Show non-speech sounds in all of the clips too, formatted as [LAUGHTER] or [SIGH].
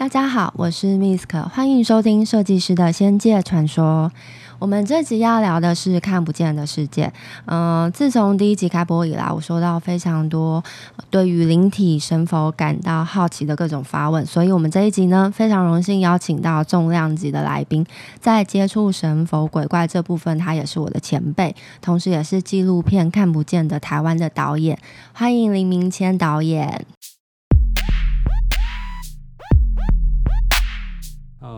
大家好，我是 Misk，欢迎收听《设计师的仙界传说》。我们这集要聊的是看不见的世界。嗯、自从第一集开播以来，我收到非常多对于灵体、神佛感到好奇的各种发问，所以我们这一集呢，非常荣幸邀请到重量级的来宾，在接触神佛鬼怪这部分，他也是我的前辈，同时也是纪录片《看不见的台湾》的导演。欢迎林明谦导演。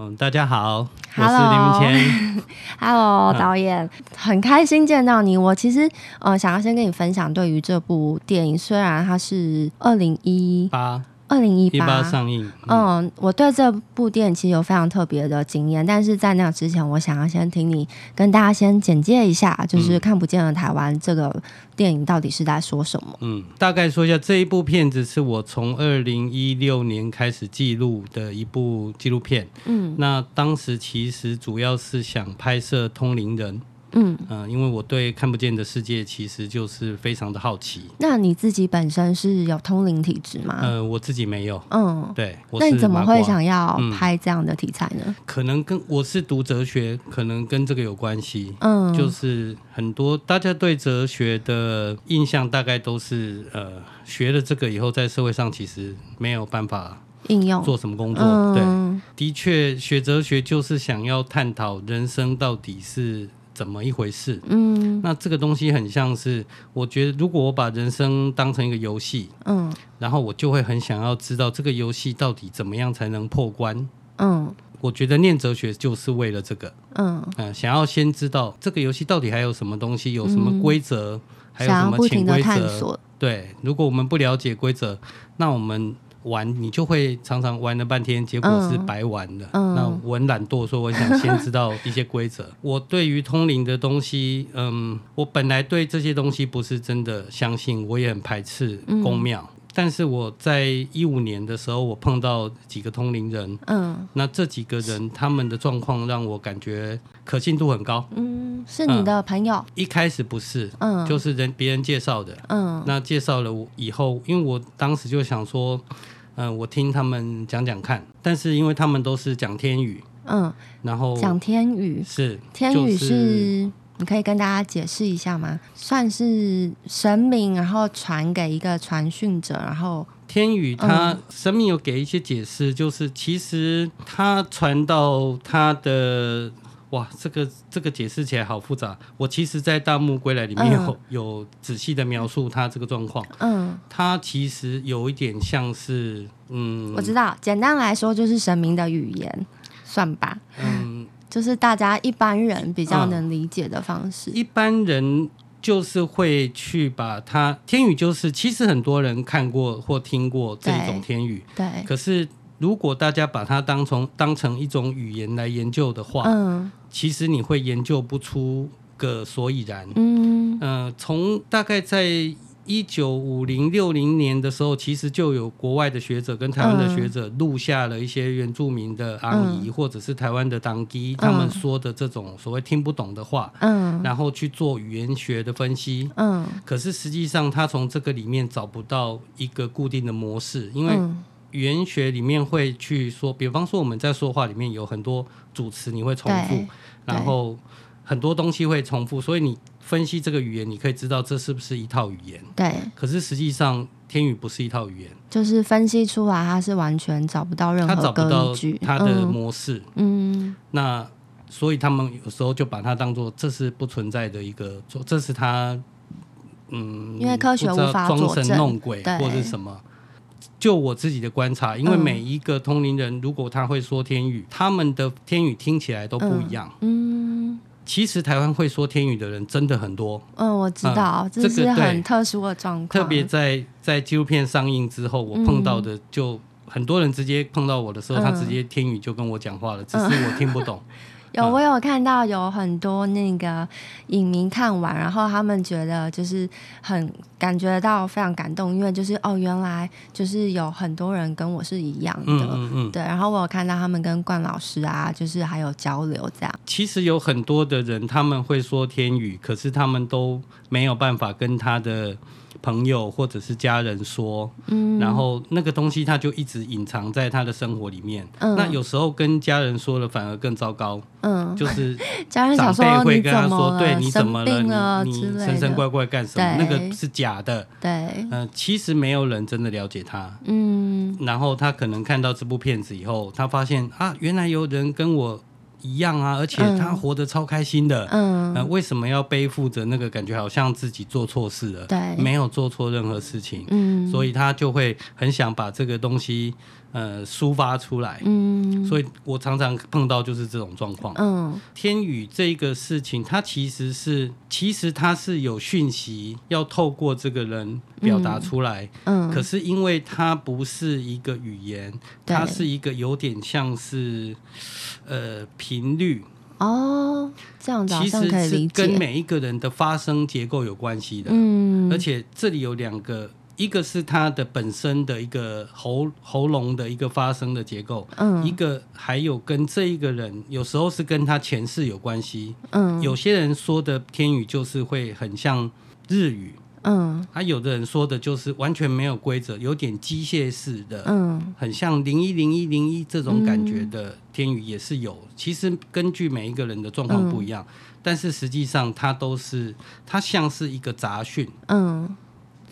嗯，大家好，Hello, 我是林明谦。[LAUGHS] Hello，导演，很开心见到你。我其实呃，想要先跟你分享，对于这部电影，虽然它是二零一八。二零一八上映。嗯，我对这部电影其实有非常特别的经验，但是在那之前，我想要先听你跟大家先简介一下，就是看不见的台湾这个电影到底是在说什么？嗯，大概说一下，这一部片子是我从二零一六年开始记录的一部纪录片。嗯，那当时其实主要是想拍摄通灵人。嗯嗯、呃，因为我对看不见的世界其实就是非常的好奇。那你自己本身是有通灵体质吗？呃，我自己没有。嗯，对。那你怎么会想要拍这样的题材呢？嗯、可能跟我是读哲学，可能跟这个有关系。嗯，就是很多大家对哲学的印象，大概都是呃，学了这个以后，在社会上其实没有办法应用做什么工作。嗯、对，的确，学哲学就是想要探讨人生到底是。怎么一回事？嗯，那这个东西很像是，我觉得如果我把人生当成一个游戏，嗯，然后我就会很想要知道这个游戏到底怎么样才能破关。嗯，我觉得念哲学就是为了这个。嗯，呃，想要先知道这个游戏到底还有什么东西，有什么规则，还有什么潜规则。对，如果我们不了解规则，那我们。玩你就会常常玩了半天，结果是白玩的。嗯嗯、那我很懒惰，说我想先知道一些规则。[LAUGHS] 我对于通灵的东西，嗯，我本来对这些东西不是真的相信，我也很排斥公庙。嗯但是我在一五年的时候，我碰到几个通灵人，嗯，那这几个人他们的状况让我感觉可信度很高，嗯，是你的朋友？嗯，一开始不是，嗯，就是人别人介绍的，嗯，那介绍了我以后，因为我当时就想说，嗯，我听他们讲讲看，但是因为他们都是讲天语，嗯，然后讲天语。是天语是。你可以跟大家解释一下吗？算是神明，然后传给一个传讯者，然后天宇他神明有给一些解释，就是其实他传到他的哇，这个这个解释起来好复杂。我其实，在《大木归来》里面有、嗯、有仔细的描述他这个状况。嗯，他其实有一点像是嗯，我知道，简单来说就是神明的语言，算吧。嗯。就是大家一般人比较能理解的方式。嗯，一般人就是会去把它天语，就是其实很多人看过或听过这种天语，对。对。可是如果大家把它当成当成一种语言来研究的话，嗯，其实你会研究不出个所以然。嗯。呃，从大概在。一九五零六零年的时候，其实就有国外的学者跟台湾的学者录下了一些原住民的阿姨，或者是台湾的当地他们说的这种所谓听不懂的话，嗯，然后去做语言学的分析，嗯，可是实际上他从这个里面找不到一个固定的模式，因为语言学里面会去说，比方说我们在说话里面有很多主词你会重复，然后很多东西会重复，所以你。分析这个语言，你可以知道这是不是一套语言。对。可是实际上，天语不是一套语言。就是分析出来，它是完全找不到任何根据，它的模式。嗯。那所以他们有时候就把它当做这是不存在的一个，这是他嗯，因为科学无法装神弄鬼或者什么。就我自己的观察，因为每一个通灵人，如果他会说天语，他们的天语听起来都不一样。嗯。其实台湾会说天语的人真的很多。嗯，我知道，嗯、这是很特殊的状况。特别在在纪录片上映之后，我碰到的就很多人直接碰到我的时候，嗯、他直接天语就跟我讲话了，只是我听不懂。[LAUGHS] 有，我有看到有很多那个影迷看完，然后他们觉得就是很感觉到非常感动，因为就是哦，原来就是有很多人跟我是一样的，嗯嗯嗯对。然后我有看到他们跟冠老师啊，就是还有交流这样。其实有很多的人他们会说天语，可是他们都没有办法跟他的。朋友或者是家人说，嗯，然后那个东西他就一直隐藏在他的生活里面。嗯，那有时候跟家人说了反而更糟糕。嗯，就是 [LAUGHS] 长辈会跟他说：“对，你怎么了？你你神神怪怪干什么？那个是假的。”对，嗯，呃，其实没有人真的了解他。嗯，然后他可能看到这部片子以后，他发现啊，原来有人跟我。一样啊，而且他活得超开心的。嗯，呃，为什么要背负着那个感觉，好像自己做错事了？对，没有做错任何事情。嗯，所以他就会很想把这个东西。呃，抒发出来，嗯，所以我常常碰到就是这种状况，嗯，天宇这个事情，它其实是，其实它是有讯息要透过这个人表达出来，嗯，可是因为它不是一个语言，它是一个有点像是，呃，频率，哦，这样子其实是跟每一个人的发声结构有关系的，嗯，而且这里有两个。一个是它的本身的一个喉喉咙的一个发声的结构，嗯，一个还有跟这一个人有时候是跟他前世有关系，嗯，有些人说的天语就是会很像日语，嗯，啊，有的人说的就是完全没有规则，有点机械式的，嗯，很像零一零一零一这种感觉的天语也是有。其实根据每一个人的状况不一样，但是实际上它都是它像是一个杂讯，嗯。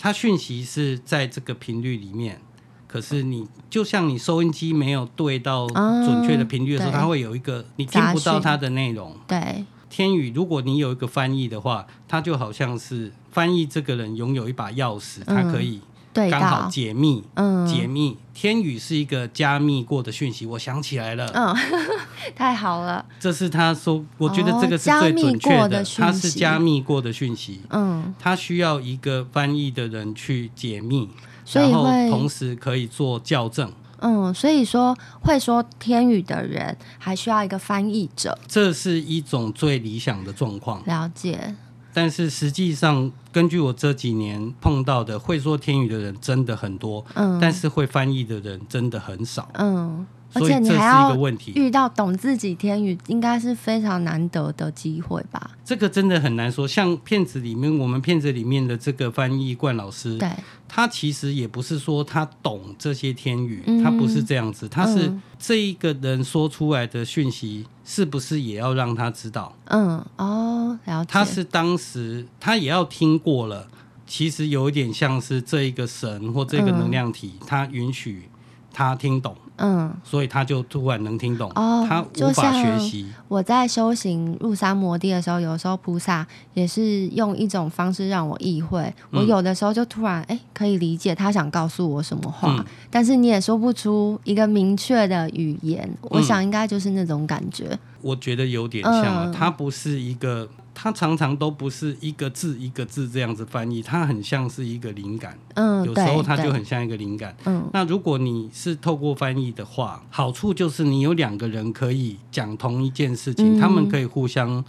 它讯息是在这个频率里面，可是你就像你收音机没有对到准确的频率的时候，它会有一个你听不到它的内容。对，天宇，如果你有一个翻译的话，它就好像是翻译这个人拥有一把钥匙，它可以。刚好解密，嗯，解密天宇是一个加密过的讯息，我想起来了，嗯，[LAUGHS] 太好了，这是他说，我觉得这个是最准确的，它是加密过的讯息，嗯，它需要一个翻译的人去解密，然后同时可以做校正，嗯，所以说会说天语的人还需要一个翻译者，这是一种最理想的状况，了解。但是实际上，根据我这几年碰到的，会说天语的人真的很多，嗯，但是会翻译的人真的很少，嗯。而且你还要遇到懂自己天语，应该是非常难得的机会吧？这个真的很难说。像片子里面，我们片子里面的这个翻译冠老师，对，他其实也不是说他懂这些天语，嗯、他不是这样子，他是这一个人说出来的讯息，是不是也要让他知道？嗯，哦，了解。他是当时他也要听过了，其实有一点像是这一个神或这个能量体，嗯、他允许他听懂。嗯，所以他就突然能听懂，哦、他无法学习。我在修行入三摩地的时候，有时候菩萨也是用一种方式让我意会。嗯、我有的时候就突然哎、欸，可以理解他想告诉我什么话，嗯、但是你也说不出一个明确的语言。嗯、我想应该就是那种感觉。我觉得有点像，他、嗯、不是一个。它常常都不是一个字一个字这样子翻译，它很像是一个灵感。嗯，有时候它就很像一个灵感。嗯，那如果你是透过翻译的话，好处就是你有两个人可以讲同一件事情，嗯、他们可以互相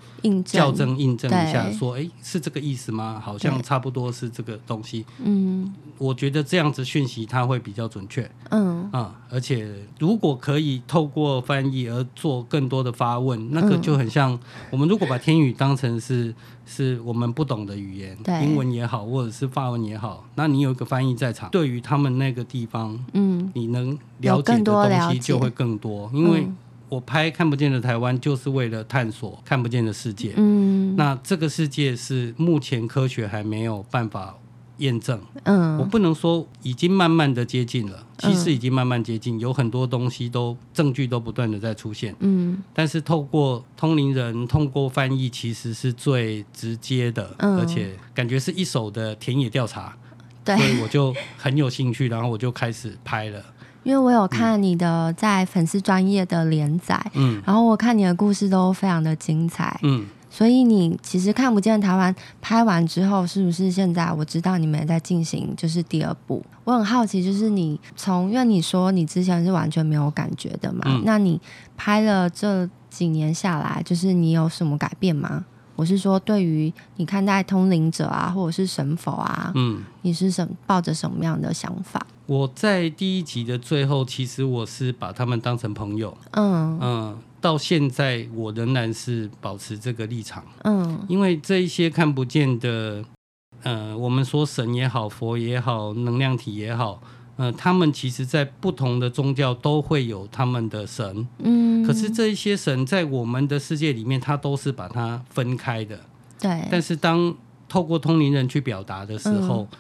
校正印证一下，说，哎，是这个意思吗？好像差不多是这个东西。嗯，我觉得这样子讯息它会比较准确。嗯啊，而且如果可以透过翻译而做更多的发问，那个就很像我们如果把天宇当成是是我们不懂的语言，对英文也好，或者是法文也好，那你有一个翻译在场，对于他们那个地方，嗯，你能了解的东西就会更多。因为我拍看不见的台湾，就是为了探索看不见的世界。嗯，那这个世界是目前科学还没有办法。验证，嗯，我不能说已经慢慢的接近了，其实已经慢慢接近，有很多东西都证据都不断的在出现，嗯，但是透过通灵人，通过翻译，其实是最直接的，嗯，而且感觉是一手的田野调查，对，所以我就很有兴趣，然后我就开始拍了，因为我有看你的在粉丝专业的连载，嗯，然后我看你的故事都非常的精彩，嗯。所以你其实看不见台湾拍完之后，是不是现在我知道你们也在进行就是第二部？我很好奇，就是你从因为你说你之前是完全没有感觉的嘛，嗯、那你拍了这几年下来，就是你有什么改变吗？我是说，对于你看待通灵者啊，或者是神佛啊，嗯，你是什抱着什么样的想法？我在第一集的最后，其实我是把他们当成朋友，嗯嗯，到现在我仍然是保持这个立场，嗯，因为这一些看不见的，呃，我们说神也好，佛也好，能量体也好。呃，他们其实，在不同的宗教都会有他们的神，嗯，可是这一些神在我们的世界里面，他都是把它分开的，对。但是当透过通灵人去表达的时候，嗯，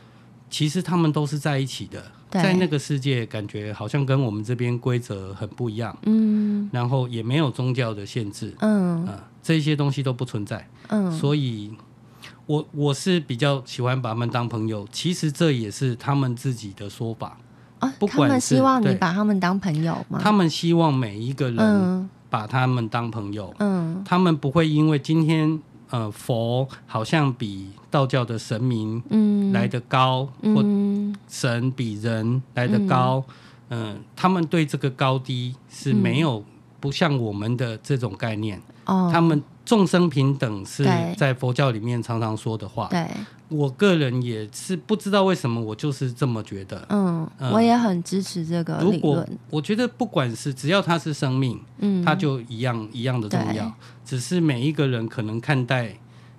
其实他们都是在一起的，在那个世界，感觉好像跟我们这边规则很不一样，嗯，然后也没有宗教的限制，嗯，呃，这些东西都不存在，嗯，所以。我我是比较喜欢把他们当朋友，其实这也是他们自己的说法。啊，不管是他们希望你把他们当朋友吗？他们希望每一个人把他们当朋友。嗯，他们不会因为今天呃佛好像比道教的神明嗯来得高，嗯，或神比人来得高，嗯，呃，他们对这个高低是没有不像我们的这种概念。哦，他们。众生平等是在佛教里面常常说的话。对，我个人也是不知道为什么，我就是这么觉得。嗯，嗯，我也很支持这个理论。如果我觉得不管是只要它是生命，嗯，它就一样一样的重要。只是每一个人可能看待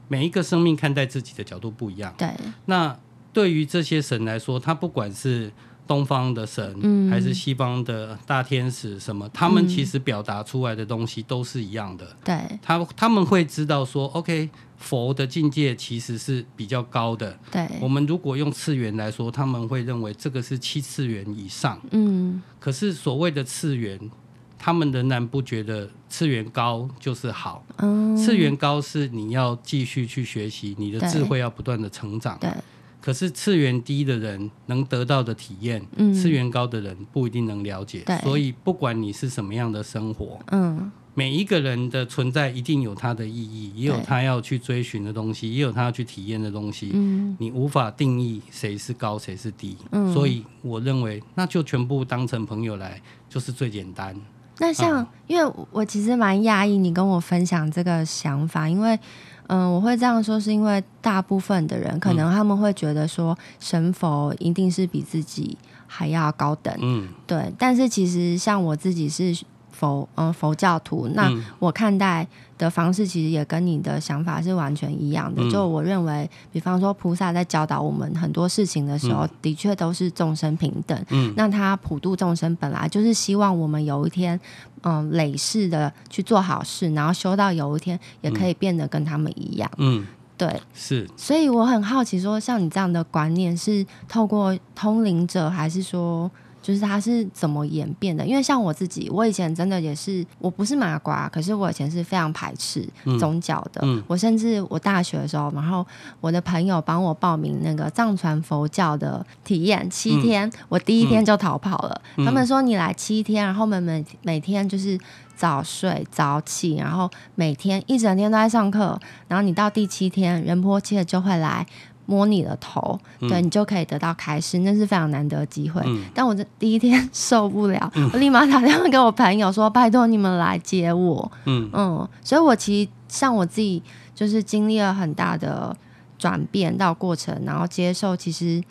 每一个生命看待自己的角度不一样。对，那对于这些神来说，他不管是。东方的神，嗯，还是西方的大天使，什么？他们其实表达出来的东西都是一样的。对，他他们会知道说，OK，佛的境界其实是比较高的。对，我们如果用次元来说，他们会认为这个是七次元以上。嗯，可是所谓的次元，他们仍然不觉得次元高就是好。嗯，次元高是你要继续去学习，你的智慧要不断的成长。对。对可是次元低的人能得到的体验，嗯，次元高的人不一定能了解。所以不管你是什么样的生活，嗯，每一个人的存在一定有他的意义，也有他要去追寻的东西，也有他要去体验的东西。嗯，你无法定义谁是高谁是低。嗯，所以我认为那就全部当成朋友来，就是最简单。那像，嗯，因为我其实蛮讶异你跟我分享这个想法，因为。嗯，我会这样说，是因为大部分的人可能他们会觉得说，神佛一定是比自己还要高等，嗯，对。但是其实像我自己是。佛嗯，佛教徒，那我看待的方式其实也跟你的想法是完全一样的。嗯、就我认为，比方说菩萨在教导我们很多事情的时候，嗯、的确都是众生平等。嗯，那他普度众生本来就是希望我们有一天，嗯，累世的去做好事，然后修到有一天也可以变得跟他们一样。嗯，对，是。所以我很好奇，说像你这样的观念是透过通灵者，还是说？就是它是怎么演变的？因为像我自己，我以前真的也是，我不是麻瓜，可是我以前是非常排斥宗教的。嗯嗯、我甚至我大学的时候，然后我的朋友帮我报名那个藏传佛教的体验七天，嗯、我第一天就逃跑了。嗯、他们说你来七天，然后每每每天就是早睡早起，然后每天一整天都在上课，然后你到第七天，仁波切就会来。摸你的头，对，你就可以得到开示，那是非常难得的机会。嗯、但我这第一天受不了，嗯、我立马打电话给我朋友说：“拜托你们来接我。嗯”嗯，所以我其实像我自己，就是经历了很大的转变到过程，然后接受。其实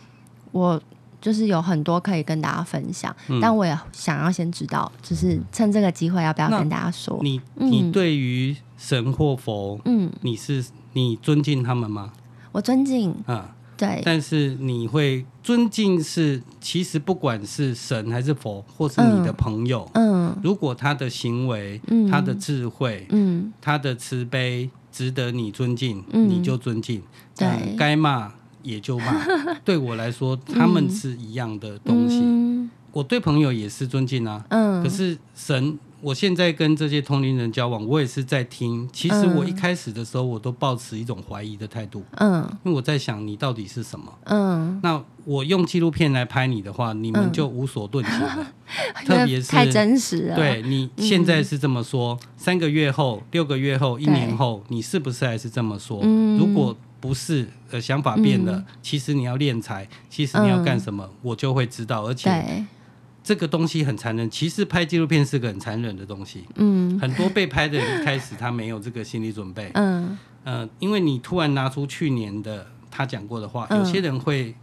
我就是有很多可以跟大家分享，嗯、但我也想要先知道，就是趁这个机会要不要跟大家说？你你对于神或佛，嗯，你是你尊敬他们吗？我尊敬，嗯，对，但是你会尊敬是，其实不管是神还是佛，或是你的朋友，嗯，嗯，如果他的行为、嗯、他的智慧、嗯，他的慈悲值得你尊敬，嗯、你就尊敬，对，该骂也就骂。[LAUGHS] 对我来说，他们是一样的东西。嗯、我对朋友也是尊敬啊，嗯，可是神。我现在跟这些同龄人交往，我也是在听。其实我一开始的时候，我都抱持一种怀疑的态度。嗯，因为我在想你到底是什么。嗯，那我用纪录片来拍你的话，你们就无所遁形了。[LAUGHS] 嗯、特别是太真实了。对，你现在是这么说，嗯、三个月后、六个月后、一年后，你是不是还是这么说？嗯、如果不是，呃，想法变了，嗯、其实你要练财，其实你要干什么，嗯、我就会知道，而且。这个东西很残忍。其实拍纪录片是个很残忍的东西。嗯，很多被拍的人一开始他没有这个心理准备。嗯，呃，因为你突然拿出去年的他讲过的话，有些人会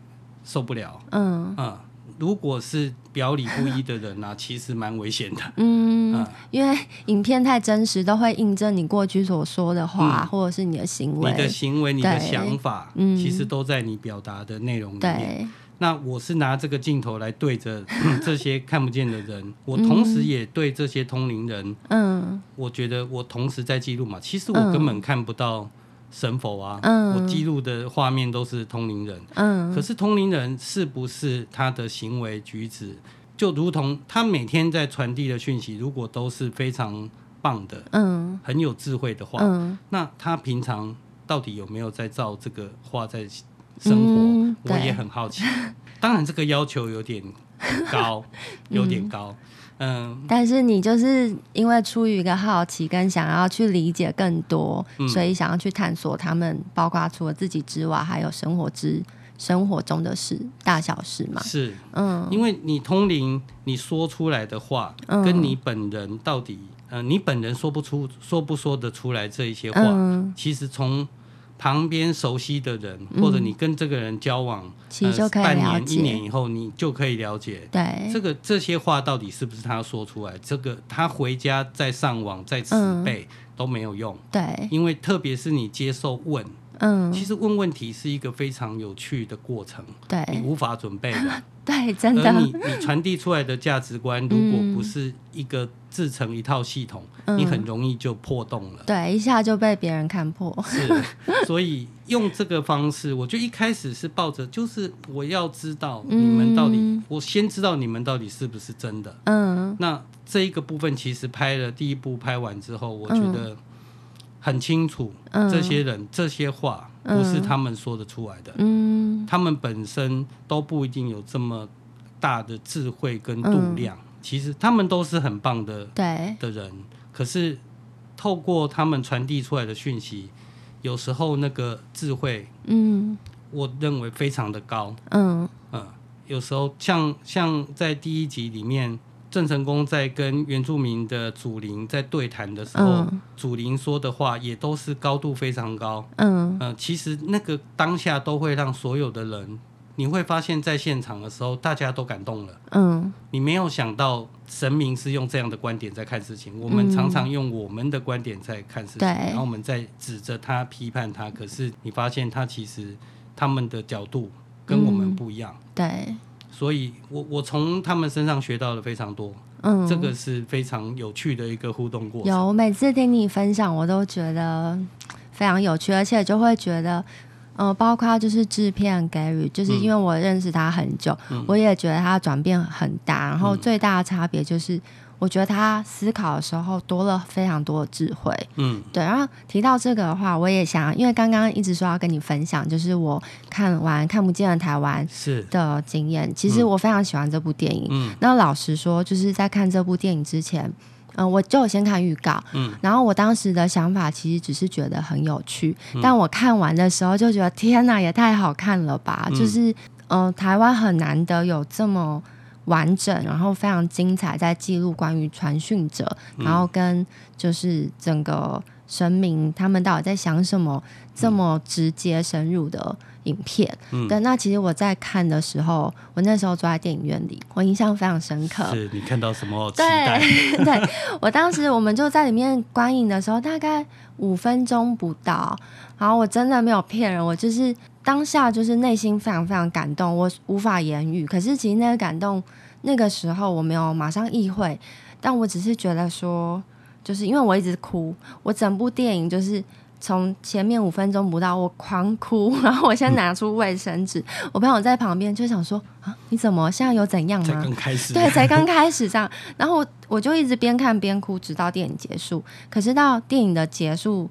受不了。嗯，啊。如果是表里不一的人呢、啊，[LAUGHS] 其实蛮危险的。嗯，嗯，因为影片太真实，都会印证你过去所说的话，嗯、或者是你的行为。你的行为、你的想法，嗯、其实都在你表达的内容里面。对那我是拿这个镜头来对着 [COUGHS] 这些看不见的人，我同时也对这些通灵人。嗯，我觉得我同时在记录嘛，其实我根本看不到。神佛啊，嗯、我记录的画面都是通灵人。嗯，可是通灵人是不是他的行为举止，就如同他每天在传递的讯息，如果都是非常棒的，嗯，很有智慧的话，嗯、那他平常到底有没有在照这个画在生活？嗯、我也很好奇。[LAUGHS] 当然，这个要求有点高，[LAUGHS] 有点高。嗯嗯，但是你就是因为出于一个好奇跟想要去理解更多，嗯、所以想要去探索他们，包括除了自己之外，还有生活之生活中的事，大小事嘛。是，嗯，因为你通灵，你说出来的话，嗯、跟你本人到底，呃，你本人说不出，说不说得出来这一些话，嗯、其实从。旁边熟悉的人，或者你跟这个人交往，嗯其实就可以了解，半年、一年以后，你就可以了解，对这个这些话到底是不是他说出来？这个他回家再上网再词背、嗯、都没有用，对，因为特别是你接受问。嗯，其实问问题是一个非常有趣的过程，对，你无法准备的，[LAUGHS] 对，真的。而你你传递出来的价值观，如果不是一个自成一套系统，嗯、你很容易就破洞了，对，一下就被别人看破。是，所以用这个方式，我就一开始是抱着，就是我要知道你们到底，嗯、我先知道你们到底是不是真的。嗯，那这一个部分其实拍了第一部拍完之后，我觉得。很清楚，这些人、嗯、这些话不是他们说得出来的。嗯，他们本身都不一定有这么大的智慧跟度量。嗯、其实他们都是很棒的，对的人。可是透过他们传递出来的讯息，有时候那个智慧，嗯，我认为非常的高。嗯嗯，有时候像像在第一集里面。郑成功在跟原住民的祖灵在对谈的时候，嗯、祖灵说的话也都是高度非常高。嗯、呃，其实那个当下都会让所有的人，你会发现在现场的时候，大家都感动了。嗯，你没有想到神明是用这样的观点在看事情，我们常常用我们的观点在看事情，嗯、然后我们在指着他、批判他。可是你发现他其实他们的角度跟我们不一样。嗯、对。所以我我从他们身上学到了非常多，嗯，这个是非常有趣的一个互动过程。有，每次听你分享，我都觉得非常有趣，而且就会觉得，嗯、呃，包括就是制片 Gary，就是因为我认识他很久，嗯、我也觉得他转变很大，然后最大的差别就是。我觉得他思考的时候多了非常多的智慧，嗯，对。然后提到这个的话，我也想，因为刚刚一直说要跟你分享，就是我看完《看不见的台湾》是的经验。其实我非常喜欢这部电影。嗯。那老实说，就是在看这部电影之前，嗯、呃，我就先看预告，嗯。然后我当时的想法其实只是觉得很有趣，嗯、但我看完的时候就觉得天哪，也太好看了吧！嗯、就是，嗯、呃，台湾很难得有这么。完整，然后非常精彩，在记录关于传讯者，嗯、然后跟就是整个神明他们到底在想什么，这么直接深入的影片。嗯、对，那其实我在看的时候，我那时候坐在电影院里，我印象非常深刻。是你看到什么？对，[LAUGHS] 对 [LAUGHS] 我当时我们就在里面观影的时候，大概五分钟不到，然后我真的没有骗人，我就是。当下就是内心非常非常感动，我无法言语。可是其实那个感动，那个时候我没有马上意会，但我只是觉得说，就是因为我一直哭，我整部电影就是从前面五分钟不到，我狂哭，[LAUGHS] 然后我先拿出卫生纸，嗯、我朋友在旁边就想说啊，你怎么现在有怎样吗？才刚开始，对，才刚开始这样。然后我我就一直边看边哭，直到电影结束。可是到电影的结束。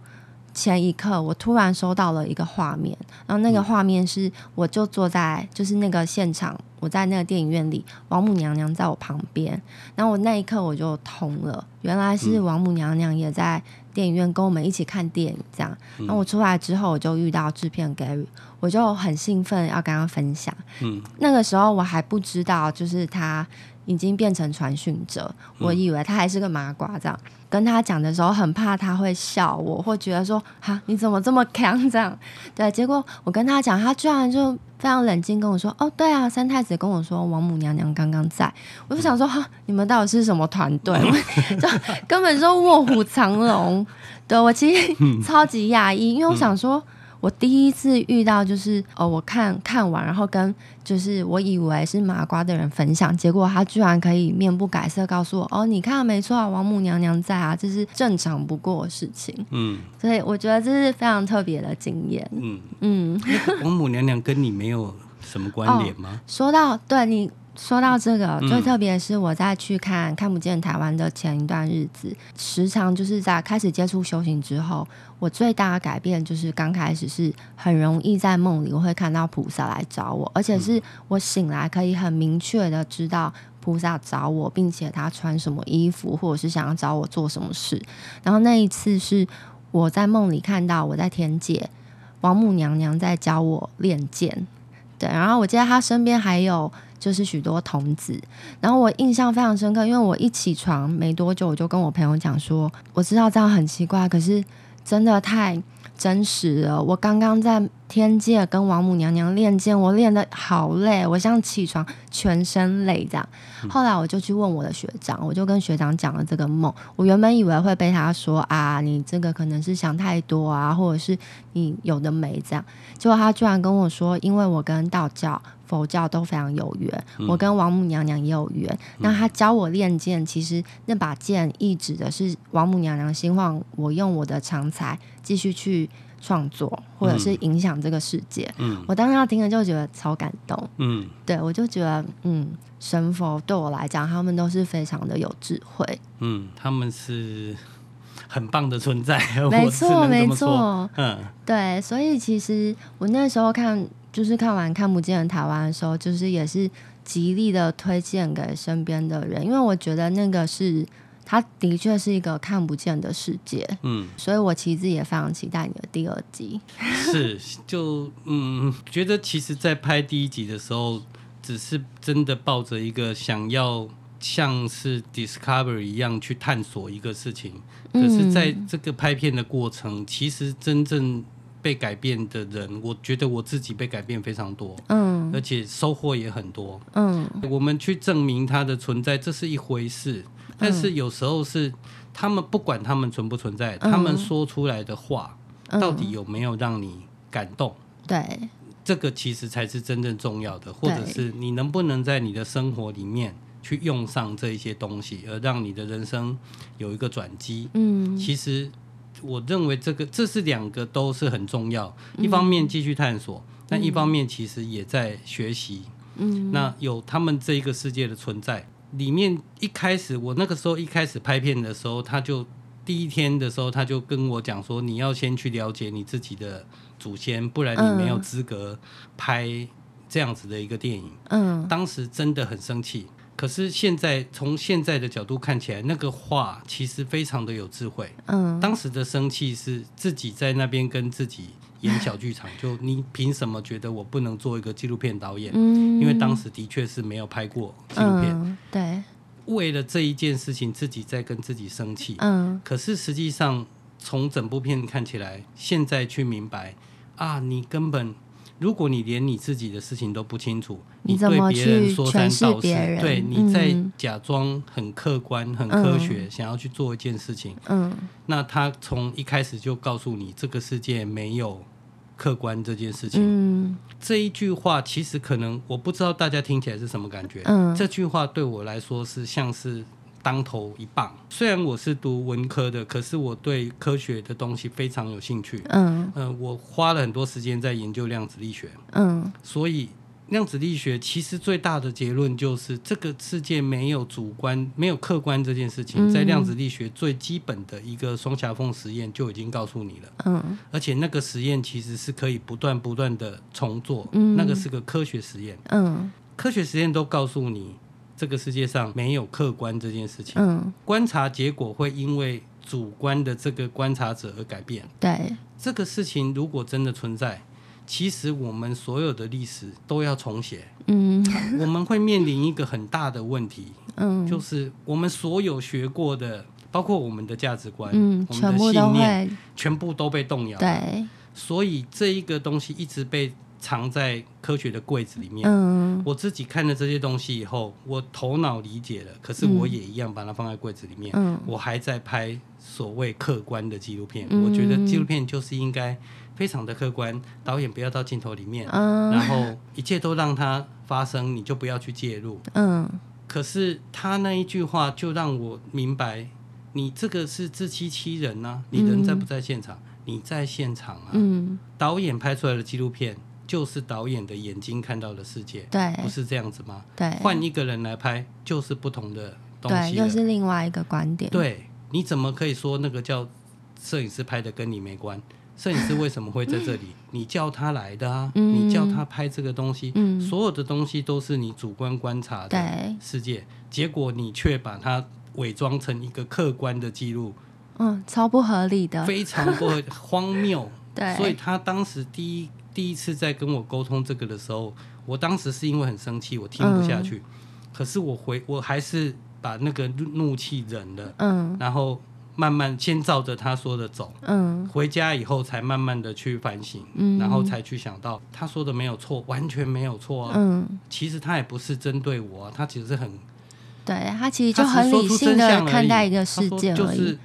前一刻，我突然收到了一个画面，然后那个画面是，我就坐在就是那个现场我在那个电影院里，王母娘娘在我旁边，然后我那一刻我就通了，原来是王母娘娘也在电影院跟我们一起看电影，这样。然后我出来之后，我就遇到制片 Gary，我就很兴奋要跟他分享。嗯，那个时候我还不知道，就是他已经变成传讯者，我以为他还是个麻瓜这样。跟他讲的时候，很怕他会笑我，或觉得说：“哈，你怎么这么强？”这样，对。结果我跟他讲，他居然就非常冷静跟我说：“哦，对啊，三太子跟我说，王母娘娘刚刚在。”我就想说：“哈，你们到底是什么团队？[LAUGHS] 就根本就卧虎藏龙。”对，我其实超级讶异，因为我想说。我第一次遇到就是哦，我看看完，然后跟就是我以为是麻瓜的人分享，结果他居然可以面不改色告诉我哦，你看没错啊，王母娘娘在啊，这是正常不过的事情。嗯，所以我觉得这是非常特别的经验。嗯嗯，王母娘娘跟你没有什么关联吗？哦，说到对你。说到这个，最特别是我在去看看不见台湾的前一段日子，时常就是在开始接触修行之后，我最大的改变就是刚开始是很容易在梦里我会看到菩萨来找我，而且是我醒来可以很明确的知道菩萨找我，并且他穿什么衣服，或者是想要找我做什么事。然后那一次是我在梦里看到我在天界，王母娘娘在教我练剑，对，然后我记得她身边还有。就是许多童子，然后我印象非常深刻，因为我一起床没多久，我就跟我朋友讲说，我知道这样很奇怪，可是真的太真实了。我刚刚在天界跟王母娘娘练剑，我练的好累，我像起床全身累这样。后来我就去问我的学长，我就跟学长讲了这个梦。我原本以为会被他说啊，你这个可能是想太多啊，或者是你有的没这样。结果他居然跟我说，因为我跟道教。佛教都非常有缘，我跟王母娘娘也有缘。嗯、那她教我练剑，其实那把剑意指的是王母娘娘希望我用我的长才继续去创作，或者是影响这个世界。嗯，我当时听了就觉得超感动。嗯，对，我就觉得，嗯，神佛对我来讲，他们都是非常的有智慧。嗯，他们是很棒的存在。[LAUGHS] 没错，没错。嗯，对，所以其实我那时候看。就是看完看不见的台湾的时候，就是也是极力的推荐给身边的人，因为我觉得那个是它的确是一个看不见的世界，嗯，所以我其实也非常期待你的第二集。[LAUGHS] 是，就嗯，觉得其实，在拍第一集的时候，只是真的抱着一个想要像是 Discovery 一样去探索一个事情，可是在这个拍片的过程，其实真正。被改变的人，我觉得我自己被改变非常多，嗯，而且收获也很多，嗯。我们去证明它的存在，这是一回事，但是有时候是他们不管他们存不存在，他们说出来的话到底有没有让你感动？对，这个其实才是真正重要的，或者是你能不能在你的生活里面去用上这一些东西，而让你的人生有一个转机？嗯，其实。我认为这个这是两个都是很重要，一方面继续探索，嗯、但一方面其实也在学习。嗯，那有他们这一个世界的存在，里面一开始我那个时候一开始拍片的时候，他就第一天的时候他就跟我讲说，你要先去了解你自己的祖先，不然你没有资格拍这样子的一个电影。嗯，当时真的很生气。可是现在从现在的角度看起来，那个话其实非常的有智慧。嗯，当时的生气是自己在那边跟自己演小剧场，[LAUGHS] 就你凭什么觉得我不能做一个纪录片导演？嗯，因为当时的确是没有拍过纪录片。嗯，对，为了这一件事情，自己在跟自己生气。嗯，可是实际上从整部片看起来，现在去明白啊，你根本。如果你连你自己的事情都不清楚，你对别人说三道四，对，你在假装很客观、很科学，嗯、想要去做一件事情，嗯，那他从一开始就告诉你，这个世界没有客观这件事情。嗯，这一句话其实可能我不知道大家听起来是什么感觉。嗯，这句话对我来说是像是。当头一棒。虽然我是读文科的，可是我对科学的东西非常有兴趣。嗯，呃，我花了很多时间在研究量子力学。嗯，所以量子力学其实最大的结论就是，这个世界没有主观、没有客观这件事情，在量子力学最基本的一个双狭缝实验就已经告诉你了。嗯，而且那个实验其实是可以不断不断的重做。嗯，那个是个科学实验。嗯。科学实验都告诉你，这个世界上没有客观这件事情。嗯，观察结果会因为主观的这个观察者而改变。对，这个事情如果真的存在，其实我们所有的历史都要重写。嗯，我们会面临一个很大的问题。嗯，就是我们所有学过的，包括我们的价值观，嗯，我们的信念，全部都被动摇。对，所以这一个东西一直被藏在科学的柜子里面。嗯，我自己看了这些东西以后，我头脑理解了，可是我也一样把它放在柜子里面。嗯，我还在拍所谓客观的纪录片。嗯，我觉得纪录片就是应该非常的客观，导演不要到镜头里面，嗯，然后一切都让它发生，你就不要去介入。嗯。可是他那一句话就让我明白，你这个是自欺欺人呐、啊！你人在不在现场？嗯、你在现场啊！嗯、导演拍出来的纪录片就是导演的眼睛看到的世界，对，不是这样子吗？对，换一个人来拍就是不同的东西，对，又是另外一个观点。对，你怎么可以说那个叫摄影师拍的跟你没关？摄影师为什么会在这里？[LAUGHS] 你叫他来的啊，嗯、你叫他拍这个东西，嗯、所有的东西都是你主观观察的世界，结果你却把它伪装成一个客观的记录，嗯，超不合理的，非常不合 [LAUGHS] 荒谬。对，所以他当时第一第一次在跟我沟通这个的时候，我当时是因为很生气，我听不下去，嗯、可是我回我还是把那个怒气忍了，嗯，然后。慢慢先照着他说的走，嗯，回家以后才慢慢的去反省，嗯，然后才去想到他说的没有错，完全没有错啊，嗯，其实他也不是针对我啊，他其实是很，对他其实就很理性的看待一个事件，就是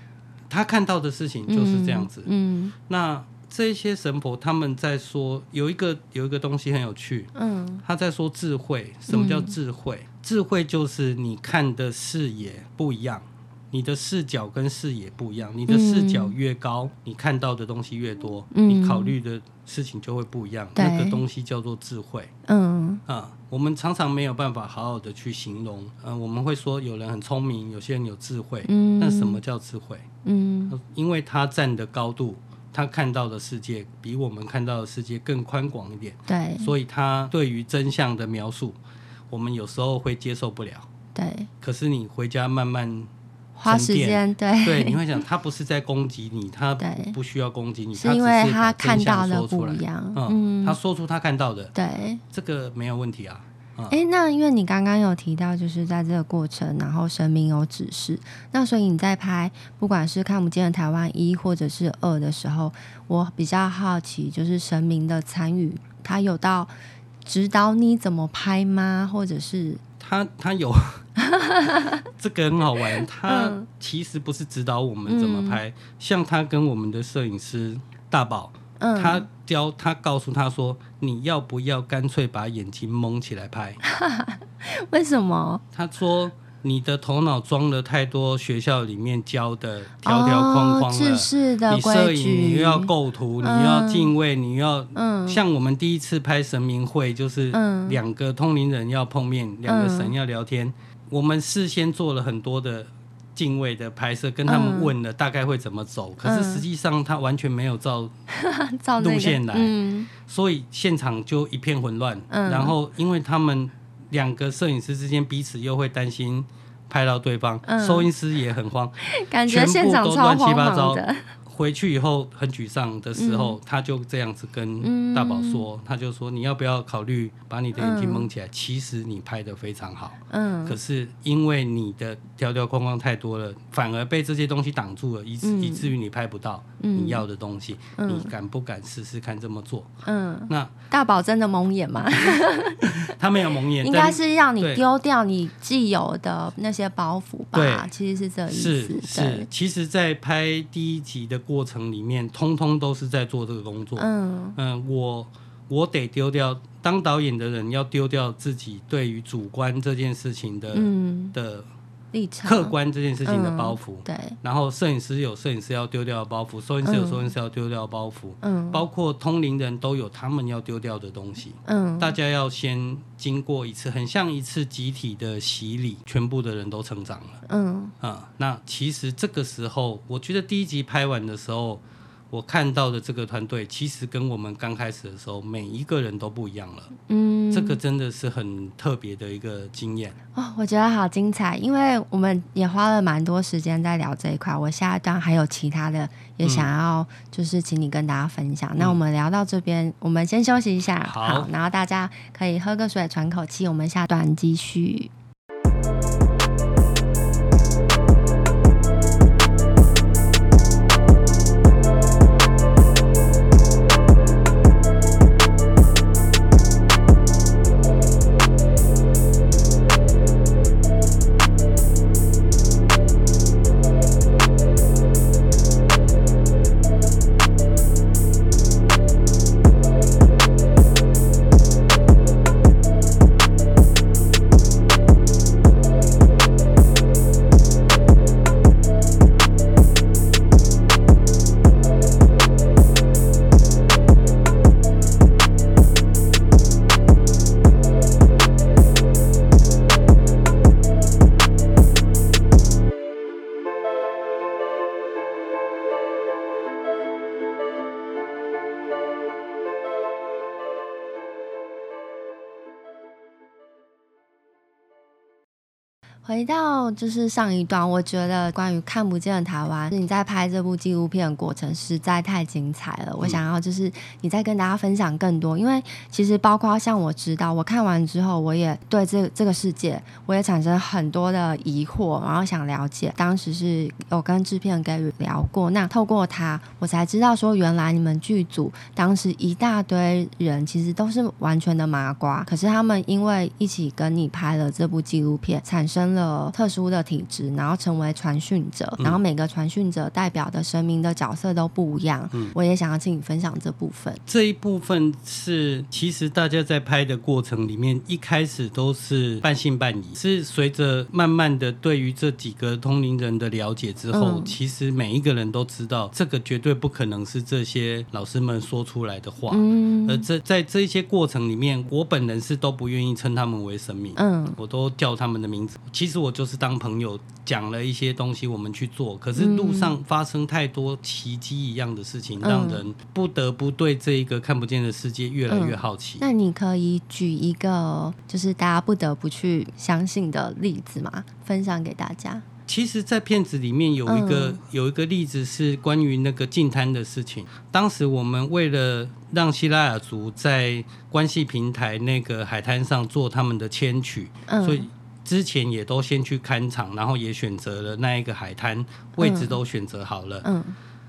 他看到的事情就是这样子，嗯，嗯，那这些神婆他们在说有一个有一个东西很有趣，嗯，他在说智慧，什么叫智慧？嗯，智慧就是你看的视野不一样。你的视角跟视野不一样，你的视角越高，嗯、你看到的东西越多，嗯、你考虑的事情就会不一样。那个东西叫做智慧。嗯啊，我们常常没有办法好好的去形容。嗯、啊，我们会说有人很聪明，有些人有智慧。嗯，那什么叫智慧？嗯，因为他站的高度，他看到的世界比我们看到的世界更宽广一点。对，所以他对于真相的描述，我们有时候会接受不了。对，可是你回家慢慢。花时间对对，你会想他不是在攻击你，他不需要攻击你，是因为他看到的不一样。嗯，他说出他看到的，对，这个没有问题啊。哎，那因为你刚刚有提到，就是在这个过程，然后神明有指示，那所以你在拍不管是看不见的台湾一或者是二的时候，我比较好奇，就是神明的参与，他有到指导你怎么拍吗？或者是他他有。[LAUGHS] 这个很好玩，他其实不是指导我们怎么拍，嗯、像他跟我们的摄影师大宝，嗯、他教他告诉他说，你要不要干脆把眼睛蒙起来拍？[LAUGHS] 为什么？他说。你的头脑装了太多学校里面教的条条框框了，是是的，你摄影你又要构图，嗯、你要敬畏，你要，嗯、像我们第一次拍神明会，就是两个通灵人要碰面，两、嗯、个神要聊天，我们事先做了很多的敬畏的拍摄，跟他们问了大概会怎么走，嗯、可是实际上他完全没有照 [LAUGHS] 路线来，嗯、所以现场就一片混乱，嗯、然后因为他们。两个摄影师之间彼此又会担心拍到对方，嗯、收音师也很慌，感觉现场都乱七八糟。回去以后很沮丧的时候，嗯、他就这样子跟大宝说，嗯、他就说，你要不要考虑把你的眼睛蒙起来？嗯、其实你拍的非常好，嗯，可是因为你的条条框框太多了，反而被这些东西挡住了，以至、嗯、以至于你拍不到你要的东西。嗯、你敢不敢试试看这么做？嗯，那大宝真的蒙眼吗？[LAUGHS] 他没有蒙眼，应该是让你丢掉你既有的那些包袱吧？对其实是这意思。是是，其实，在拍第一集的。过程里面，通通都是在做这个工作。嗯嗯、呃，我我得丢掉当导演的人要丢掉自己对于主观这件事情的、嗯、的。客观这件事情的包袱，对，然后摄影师有摄影师要丢掉的包袱，收音师有收音师要丢掉的包袱，嗯，包括通灵人都有他们要丢掉的东西，嗯，大家要先经过一次，很像一次集体的洗礼，全部的人都成长了，嗯。啊，那其实这个时候，我觉得第一集拍完的时候，我看到的这个团队，其实跟我们刚开始的时候，每一个人都不一样了，嗯。这个真的是很特别的一个经验哦，我觉得好精彩，因为我们也花了蛮多时间在聊这一块。我下一段还有其他的也想要，就是请你跟大家分享。嗯、那我们聊到这边，我们先休息一下，好，好，然后大家可以喝个水，喘口气，我们下段继续。回到就是上一段，我觉得关于看不见的台湾，你在拍这部纪录片的过程实在太精彩了。我想要就是你再跟大家分享更多，因为其实包括像我知道，我看完之后，我也对这这个世界，我也产生很多的疑惑，然后想了解。当时是有跟制片 Gary 聊过，那透过他，我才知道说，原来你们剧组当时一大堆人其实都是完全的麻瓜，可是他们因为一起跟你拍了这部纪录片，产生了特殊的体质，然后成为传讯者，然后每个传讯者代表的神明的角色都不一样。嗯，我也想要请你分享这部分。这一部分是其实大家在拍的过程里面，一开始都是半信半疑，是随着慢慢的对于这几个通灵人的了解之后，嗯，其实每一个人都知道，这个绝对不可能是这些老师们说出来的话。嗯，而这在这些过程里面，我本人是都不愿意称他们为神明。嗯，我都叫他们的名字。其实我就是当朋友讲了一些东西，我们去做。可是路上发生太多奇迹一样的事情，嗯，让人不得不对这一个看不见的世界越来越好奇。嗯，那你可以举一个就是大家不得不去相信的例子吗？分享给大家。其实，在片子里面有一个，嗯，有一个例子是关于那个净滩的事情。当时我们为了让希拉雅族在关系平台那个海滩上做他们的签曲，嗯，所以。之前也都先去看场，然后也选择了那一个海滩位置都选择好了。嗯，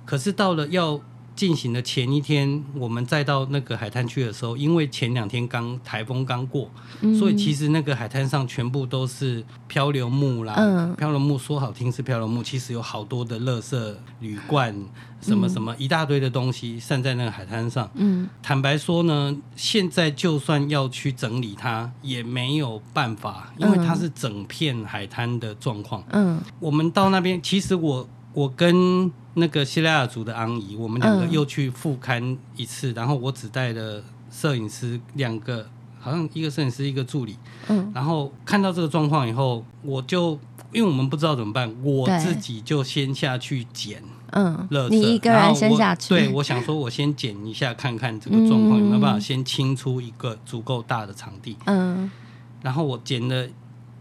可是到了要进行的前一天，我们再到那个海滩去的时候，因为前两天刚台风刚过，嗯，所以其实那个海滩上全部都是漂流木啦。嗯，漂流木说好听是漂流木，其实有好多的垃圾铝罐，什么什么一大堆的东西散在那个海滩上。嗯，坦白说呢，现在就算要去整理它，也没有办法，因为它是整片海滩的状况。嗯，我们到那边，其实我。我跟那个西拉雅族的昂姨，我们两个又去复刊一次，嗯，然后我只带了摄影师两个，好像一个摄影师一个助理，嗯，然后看到这个状况以后，我就因为我们不知道怎么办，我自己就先下去捡，嗯，你一个人先下去，对，我想说我先捡一下，看看这个状况有没有办法先清出一个足够大的场地，嗯，然后我捡了。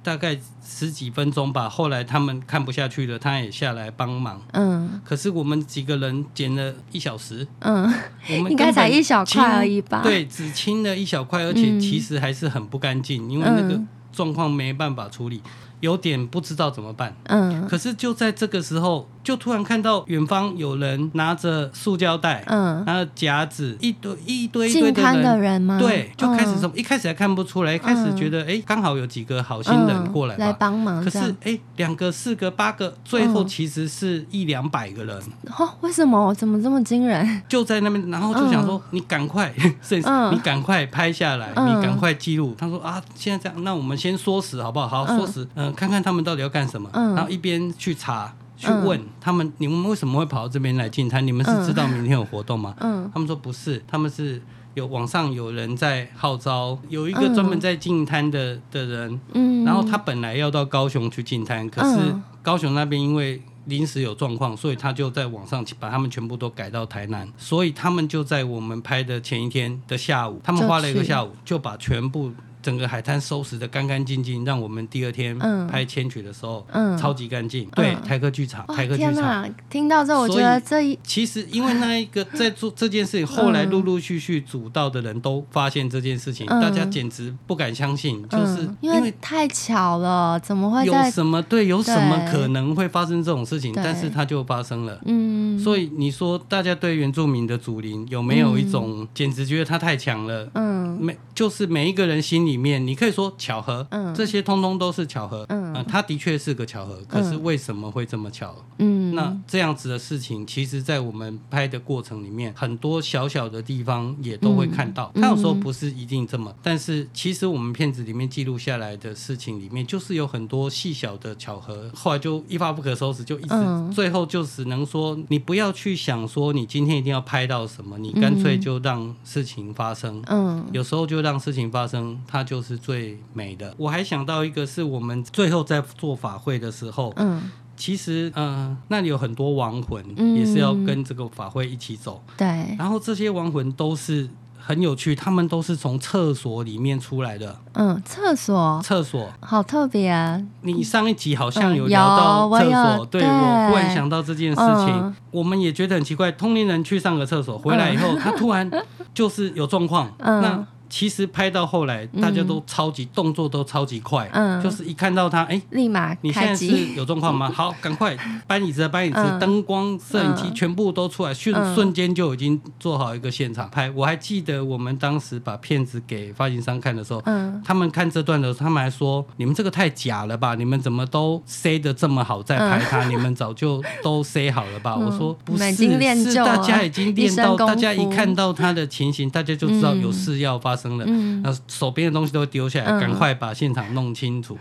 大概十几分钟吧，后来他们看不下去了，他也下来帮忙。嗯，可是我们几个人捡了一小时。嗯，我们应该才一小块而已吧？对，只清了一小块，而且其实还是很不干净，因为那个状况没办法处理。有点不知道怎么办，嗯，可是就在这个时候，就突然看到远方有人拿着塑胶袋，嗯，拿着夹子，一堆一堆一堆的人，的人吗？对，就开始什么、嗯，一开始还看不出来，一开始觉得，哎、嗯，刚好有几个好心人过来、嗯、来帮忙，可是，哎，两个、四个、八个，最后其实是一两百个人。哦，为什么？怎么这么惊人？就在那边，然后就想说，嗯、你赶快，[LAUGHS] 所以你赶快拍下来，嗯、你赶快记录。他说啊，现在这样，那我们先缩时好不好？好，缩时，嗯。看看他们到底要干什么，嗯，然后一边去查，去问他们，你们为什么会跑到这边来进餐？你们是知道明天有活动吗？嗯，他们说不是，他们是有网上有人在号召，有一个专门在进摊的的人，嗯，然后他本来要到高雄去进摊，可是高雄那边因为临时有状况，所以他就在网上把他们全部都改到台南，所以他们就在我们拍的前一天的下午，他们花了一个下午就把全部。整个海滩收拾的干干净净，让我们第二天拍千曲的时候，嗯，超级干净。对，台客剧场，台客剧场。听到这，我觉得这一其实因为那一个在做 [LAUGHS] 这件事情，后来陆陆续续主道的人都发现这件事情，大家简直不敢相信，就是因为太巧了，怎么会有什么对，有什么可能会发生这种事情？但是它就发生了。嗯，所以你说大家对原住民的祖灵有没有一种简直觉得他太强了？嗯，每就是每一个人心里。面你可以说巧合，嗯，这些通通都是巧合，嗯，呃、它的确是个巧合，可是为什么会这么巧？嗯，那这样子的事情，其实，在我们拍的过程里面，很多小小的地方也都会看到。它有时候不是一定这么，但是其实我们片子里面记录下来的事情里面，就是有很多细小的巧合，后来就一发不可收拾，就一直最后就只能说，你不要去想说你今天一定要拍到什么，你干脆就让事情发生。嗯，有时候就让事情发生，它。就是最美的。我还想到一个，是我们最后在做法会的时候，嗯，其实，嗯、呃，那里有很多亡魂，嗯、也是要跟这个法会一起走。对。然后这些亡魂都是很有趣，他们都是从厕所里面出来的。嗯，厕所，厕所，好特别啊！你上一集好像有聊到厕所，嗯、对，对我忽然想到这件事情，嗯、我们也觉得很奇怪。通灵人去上个厕所回来以后，嗯、他突然就是有状况。[LAUGHS] 嗯。那其实拍到后来，大家都超级动作都超级快，嗯，就是一看到他，哎，立马，你现在是有状况吗？[LAUGHS] 好，赶快搬椅子，搬椅子，灯光、摄影机全部都出来，瞬瞬间就已经做好一个现场拍。我还记得我们当时把片子给发行商看的时候，嗯，他们看这段的时候，他们还说：“你们这个太假了吧？你们怎么都塞的这么好在拍它？你们早就都塞好了吧？”我说：“不是，是大家已经练到，大家一看到他的情形，大家就知道有事要发生。”嗯，那手边的东西都会丢下来，赶快把现场弄清楚。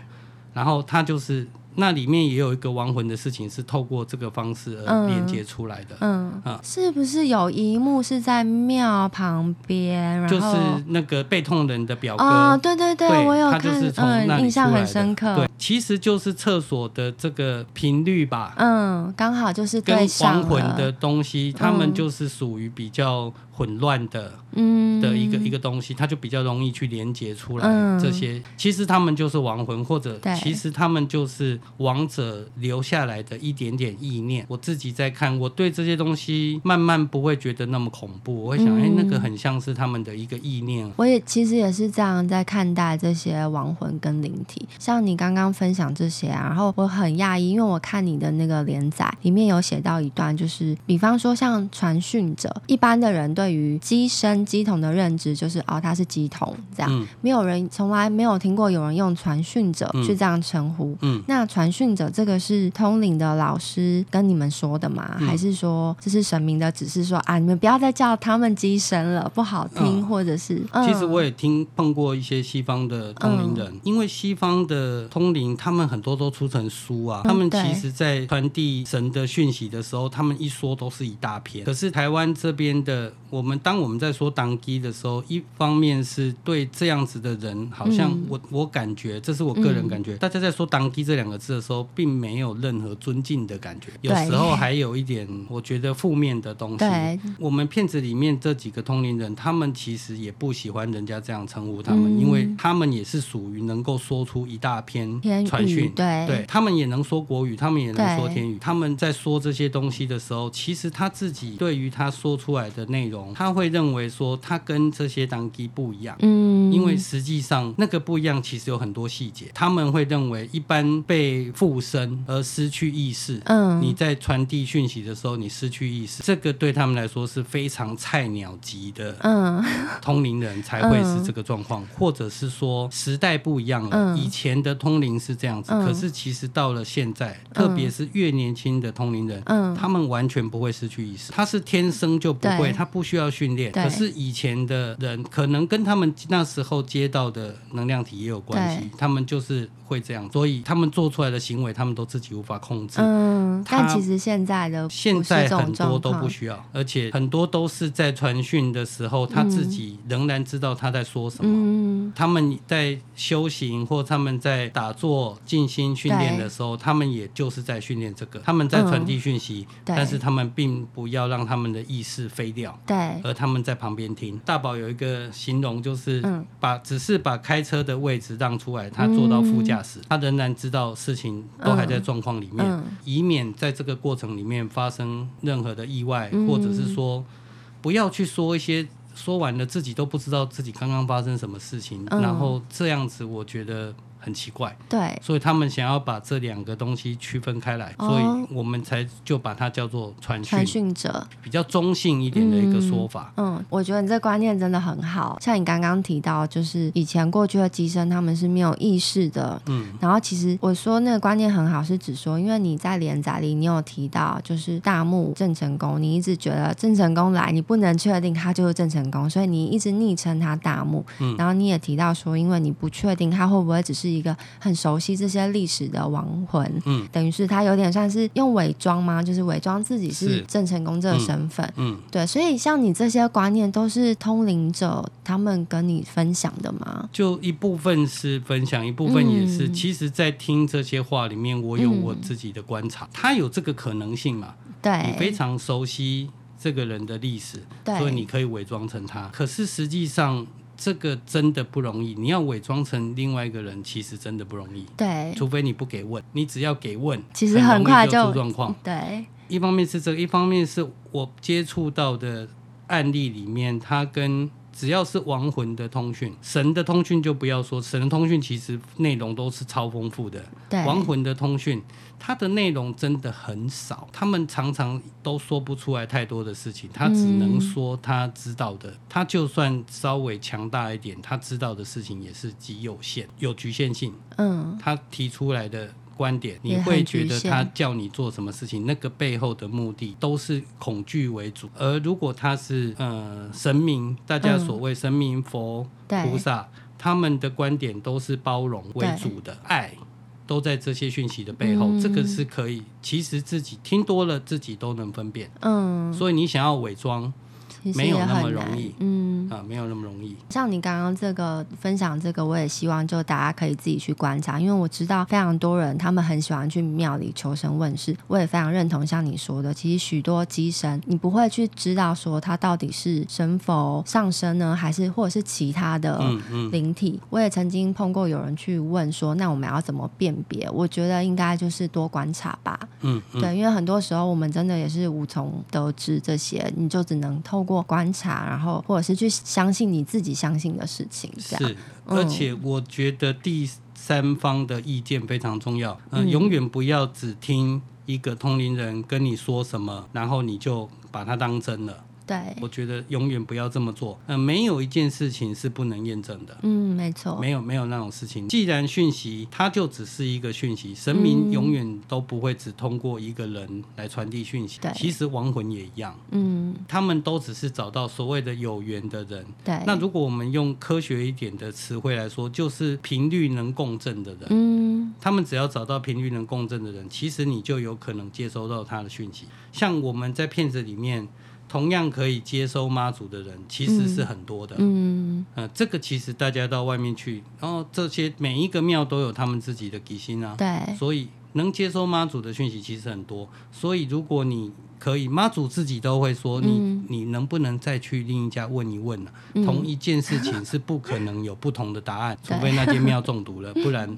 然后他就是那里面也有一个亡魂的事情，是透过这个方式而连接出来的。嗯啊，是不是有一幕是在庙旁边？就是那个被痛人的表哥。哦，对对对，我有看，印象很深刻。对，其实就是厕所的这个频率吧。嗯，刚好就是跟亡魂的东西，他们就是属于比较。混乱的，嗯，的一个一个东西，它就比较容易去连接出来。这些其实他们就是亡魂，或者其实他们就是亡者留下来的一点点意念。我自己在看，我对这些东西慢慢不会觉得那么恐怖，我会想，哎，那个很像是他们的一个意念。我也其实也是这样在看待这些亡魂跟灵体。像你刚刚分享这些啊，然后我很讶异，因为我看你的那个连载里面有写到一段，就是比方说像传讯者，一般的人对于机身乩童的认知就是哦，他是乩童这样，嗯、没有人从来没有听过有人用传讯者去这样称呼。嗯，那传讯者这个是通灵的老师跟你们说的吗？嗯、还是说这是神明的指示说啊，你们不要再叫他们机身了，不好听，嗯、或者是？嗯、其实我也听碰过一些西方的通灵人，嗯、因为西方的通灵，他们很多都出成书啊，嗯、他们其实在传递神的讯息的时候，他们一说都是一大片。可是台湾这边的我们。当我们在说当机的时候，一方面是对这样子的人，好像我、嗯、我感觉，这是我个人感觉，嗯、大家在说当机这两个字的时候，并没有任何尊敬的感觉，有时候 [LAUGHS] 还有一点我觉得负面的东西。我们片子里面这几个通灵人，他们其实也不喜欢人家这样称呼他们，嗯、因为他们也是属于能够说出一大篇传讯，对，对他们也能说国语，他们也能说天语。他们在说这些东西的时候，其实他自己对于他说出来的内容，他会认为说他跟这些当机不一样，因为实际上那个不一样，其实有很多细节。他们会认为，一般被附身而失去意识，嗯，你在传递讯息的时候，你失去意识，这个对他们来说是非常菜鸟级的，嗯，通灵人才会是这个状况，或者是说时代不一样了，以前的通灵是这样子，可是其实到了现在，特别是越年轻的通灵人，嗯，他们完全不会失去意识，他是天生就不会，他不需要训练。可是以前的人可能跟他们那时后接到的能量体也有关系，他们就是会这样，所以他们做出来的行为，他们都自己无法控制。嗯，但其实现在的现在很多都不需要，而且很多都是在传讯的时候，他自己仍然知道他在说什么。嗯，他们在修行或他们在打坐静心训练的时候，他们也就是在训练这个，他们在传递讯息，但是他们并不要让他们的意识飞掉。对，而他们在旁边听。大宝有一个形容，就是把只是把开车的位置让出来，他坐到副驾驶，他仍然知道事情都还在状况里面，以免在这个过程里面发生任何的意外，或者是说不要去说一些说完了自己都不知道自己刚刚发生什么事情，然后这样子，我觉得。很奇怪，对，所以他们想要把这两个东西区分开来，哦、所以我们才就把它叫做传讯传讯者，比较中性一点的一个说法。嗯，嗯，我觉得你这观念真的很好。像你刚刚提到，就是以前过去的机身他们是没有意识的，嗯，然后其实我说那个观念很好，是指说，因为你在连载里你有提到，就是大木郑成功，你一直觉得郑成功来，你不能确定他就是郑成功，所以你一直昵称他大木。嗯，然后你也提到说，因为你不确定他会不会只是。一个很熟悉这些历史的亡魂，嗯，等于是他有点像是用伪装吗？就是伪装自己是郑成功这个身份，嗯，嗯对。所以像你这些观念都是通灵者他们跟你分享的吗？就一部分是分享，一部分也是。嗯、其实，在听这些话里面，我有我自己的观察，他、嗯、有这个可能性嘛？对，你非常熟悉这个人的历史，对所以你可以伪装成他。可是实际上。这个真的不容易，你要伪装成另外一个人，其实真的不容易。对，除非你不给问，你只要给问，其实很快就出状况。对，一方面是这个，一方面是我接触到的案例里面，他跟。只要是亡魂的通讯，神的通讯就不要说，神的通讯其实内容都是超丰富的。对，亡魂的通讯，它的内容真的很少，他们常常都说不出来太多的事情，他只能说他知道的，嗯、他就算稍微强大一点，他知道的事情也是极有限，有局限性。嗯，他提出来的。观点，你会觉得他叫你做什么事情，那个背后的目的都是恐惧为主。而如果他是呃神明，大家所谓神明佛菩萨，他们的观点都是包容为主的，爱都在这些讯息的背后。这个是可以，其实自己听多了，自己都能分辨。嗯，所以你想要伪装。没有那么容易，嗯啊，没有那么容易。像你刚刚这个分享这个，我也希望就大家可以自己去观察，因为我知道非常多人他们很喜欢去庙里求神问事，我也非常认同像你说的，其实许多机神你不会去知道说他到底是神佛上身呢，还是或者是其他的灵体。嗯嗯、我也曾经碰过有人去问说，那我们要怎么辨别？我觉得应该就是多观察吧。嗯，嗯对，因为很多时候我们真的也是无从得知这些，你就只能透过。过观察，然后或者是去相信你自己相信的事情，这样。是，而且我觉得第三方的意见非常重要，嗯，永远不要只听一个通灵人跟你说什么，然后你就把它当真了。对，我觉得永远不要这么做。嗯、呃，没有一件事情是不能验证的。嗯，没错，没有没有那种事情。既然讯息它就只是一个讯息，神明永远都不会只通过一个人来传递讯息。对，其实亡魂也一样。嗯，他们都只是找到所谓的有缘的人。对，那如果我们用科学一点的词汇来说，就是频率能共振的人。嗯，他们只要找到频率能共振的人，其实你就有可能接收到他的讯息。像我们在片子里面。同样可以接收妈祖的人，其实是很多的。嗯，呃，这个其实大家到外面去，然后这些每一个庙都有他们自己的乩心啊。对。所以能接收妈祖的讯息其实很多。所以如果你可以，妈祖自己都会说你，你你能不能再去另一家问一问呢？嗯、同一件事情是不可能有不同的答案，除非那间庙中毒了，[LAUGHS] 不然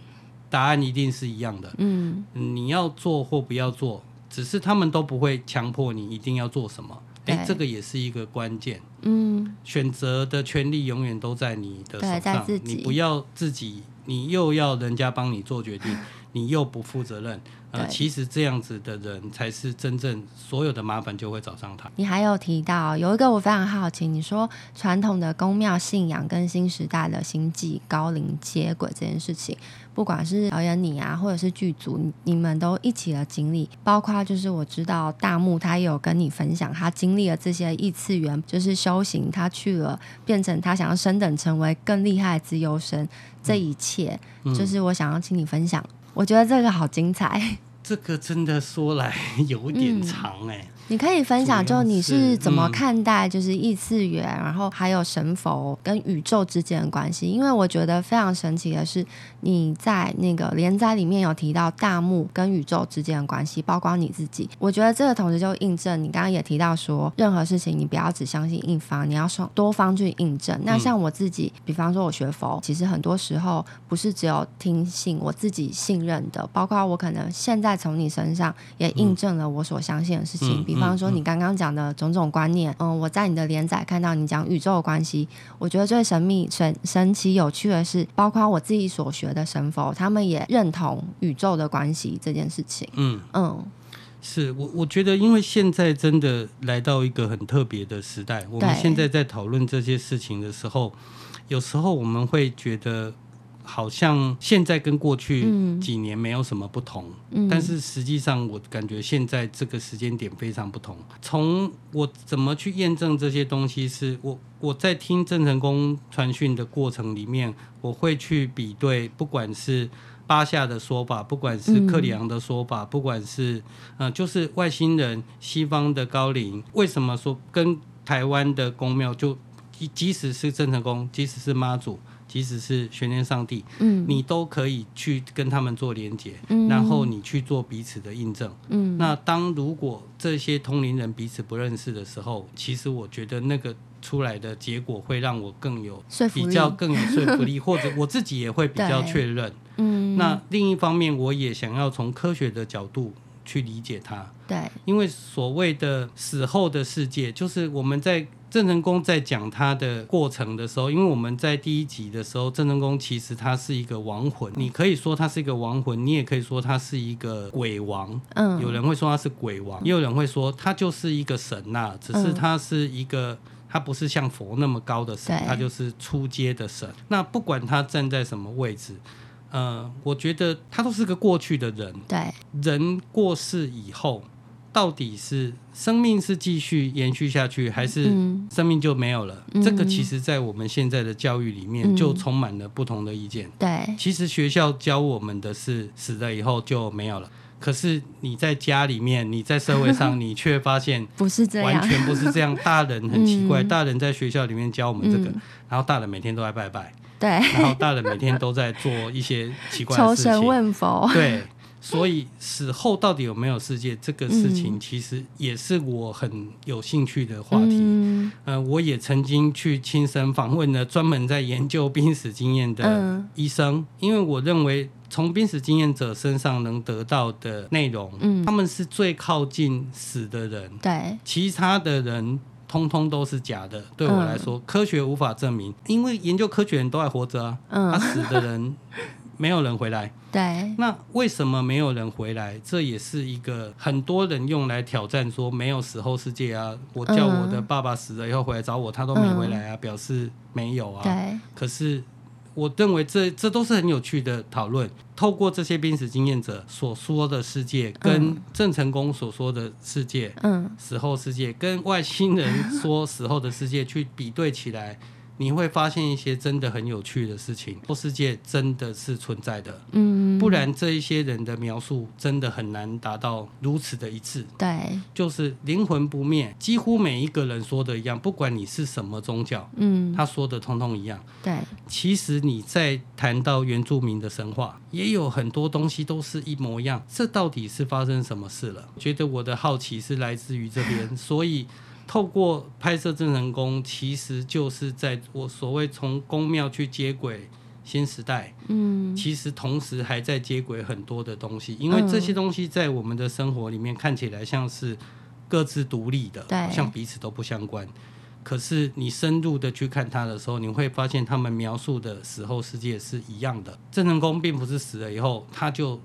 答案一定是一样的。嗯，你要做或不要做，只是他们都不会强迫你一定要做什么。哎，这个也是一个关键。嗯，选择的权利永远都在你的手上，你不要自己，你又要人家帮你做决定，你又不负责任。呃，其实这样子的人才是真正所有的麻烦就会找上他。你还有提到有一个我非常好奇，你说传统的宫庙信仰跟新时代的星际高龄接轨这件事情，不管是导演你啊，或者是剧组，你们都一起的经历，包括就是我知道大木他也有跟你分享他经历了这些异次元，就是修行，他去了变成他想要升等成为更厉害的资优生，这一切、嗯、就是我想要请你分享。我觉得这个好精彩，[LAUGHS] 这个真的说来 [LAUGHS] 有点长哎、欸。嗯你可以分享，就你是怎么看待就是。异次元，嗯、然后还有神佛跟宇宙之间的关系？因为我觉得非常神奇的是，你在那个连载里面有提到大木跟宇宙之间的关系，包括你自己。我觉得这个同时就印证你刚刚也提到说，任何事情你不要只相信一方，你要双多方去印证。那像我自己，比方说我学佛，其实很多时候不是只有听信我自己信任的，包括我可能现在从你身上也印证了我所相信的事情。比方说，你刚刚讲的种种观念，嗯，我在你的连载看到你讲宇宙的关系，我觉得最神秘、神神奇、有趣的是，包括我自己所学的神佛，他们也认同宇宙的关系这件事情。嗯嗯，是我我觉得，因为现在真的来到一个很特别的时代，我们现在在讨论这些事情的时候，有时候我们会觉得。好像现在跟过去几年没有什么不同，嗯、但是实际上我感觉现在这个时间点非常不同。从我怎么去验证这些东西，是我我在听郑成功传讯的过程里面，我会去比对，不管是巴夏的说法，不管是克里昂的说法，嗯、不管是呃，就是外星人、西方的高龄，为什么说跟台湾的宫庙就即即使是郑成功，即使是妈祖。即使是悬念上帝，嗯，你都可以去跟他们做连接，嗯，然后你去做彼此的印证，嗯。那当如果这些通灵人彼此不认识的时候，其实我觉得那个出来的结果会让我更有比较更有说服力，[LAUGHS] 或者我自己也会比较确认，嗯。那另一方面，我也想要从科学的角度去理解它，对，因为所谓的死后的世界，就是我们在。郑成功在讲他的过程的时候，因为我们在第一集的时候，郑成功其实他是一个亡魂，你可以说他是一个亡魂，你也可以说他是一个鬼王。嗯，有人会说他是鬼王，也有人会说他就是一个神呐、啊，只是他是一个，他不是像佛那么高的神，他就是出阶的神。那不管他站在什么位置，呃，我觉得他都是个过去的人。对，人过世以后。到底是生命是继续延续下去，还是生命就没有了？嗯、这个其实，在我们现在的教育里面，就充满了不同的意见。对、嗯，其实学校教我们的是死了以后就没有了，可是你在家里面，你在社会上，[LAUGHS] 你却发现不是这样，完全不是这样。大人很奇怪，[LAUGHS] 大人在学校里面教我们这个，然后大人每天都在拜拜，对，然后大人每天都在做一些奇怪的事情，求神问佛，对。所以死后到底有没有世界这个事情，其实也是我很有兴趣的话题。嗯，呃，我也曾经去亲身访问了专门在研究濒死经验的医生，因为我认为从濒死经验者身上能得到的内容，嗯，他们是最靠近死的人。对，其他的人通通都是假的。对我来说，科学无法证明，因为研究科学人都还活着啊，他死的人。没有人回来，[LAUGHS] 对。那为什么没有人回来？这也是一个很多人用来挑战说没有死后世界啊。我叫我的爸爸死了以后回来找我，他都没回来啊，表示没有啊。对。可是我认为这这都是很有趣的讨论。透过这些濒死经验者所说的世界，跟郑成功所说的世界，嗯，死后世界，跟外星人说死后的世界去比对起来。你会发现一些真的很有趣的事情，世界真的是存在的，嗯，不然这一些人的描述真的很难达到如此的一致。对，就是灵魂不灭，几乎每一个人说的一样，不管你是什么宗教，嗯，他说的通通一样。对，其实你在谈到原住民的神话，也有很多东西都是一模一样。这到底是发生什么事了？觉得我的好奇是来自于这边，所以。透过拍摄郑成功，其实就是在我所谓从宫庙去接轨新时代。嗯，其实同时还在接轨很多的东西，因为这些东西在我们的生活里面看起来像是各自独立的，好像彼此都不相关。可是你深入的去看它的时候，你会发现他们描述的死后世界是一样的。郑成功并不是死了以后他就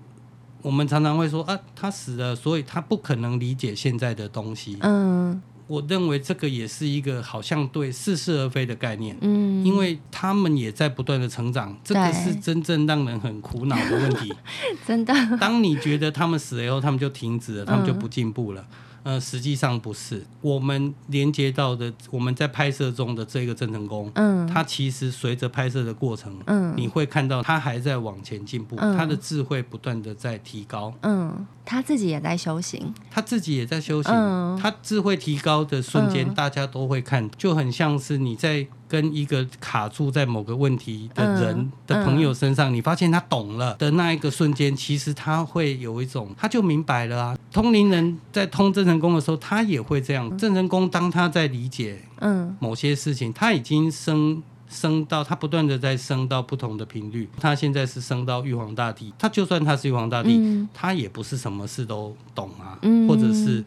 我们常常会说啊，他死了，所以他不可能理解现在的东西。嗯，我认为这个也是一个好像对似是而非的概念。嗯，因为他们也在不断的成长，这个是真正让人很苦恼的问题。[LAUGHS] 真的，当你觉得他们死了以后，他们就停止了，他们就不进步了。嗯呃，实际上不是，我们连接到的，我们在拍摄中的这个郑成功，嗯，他其实随着拍摄的过程，嗯，你会看到他还在往前进步，嗯，他的智慧不断的在提高，嗯，他自己也在修行，他自己也在修行，嗯，他智慧提高的瞬间，大家都会看，就很像是你在。跟一个卡住在某个问题的人的朋友身上，你发现他懂了的那一个瞬间，其实他会有一种，他就明白了啊。通灵人在通郑成功的时候，他也会这样。郑成功当他在理解嗯某些事情，他已经升升到他不断的在升到不同的频率。他现在是升到玉皇大帝，他就算他是玉皇大帝，嗯、他也不是什么事都懂啊，嗯、或者是。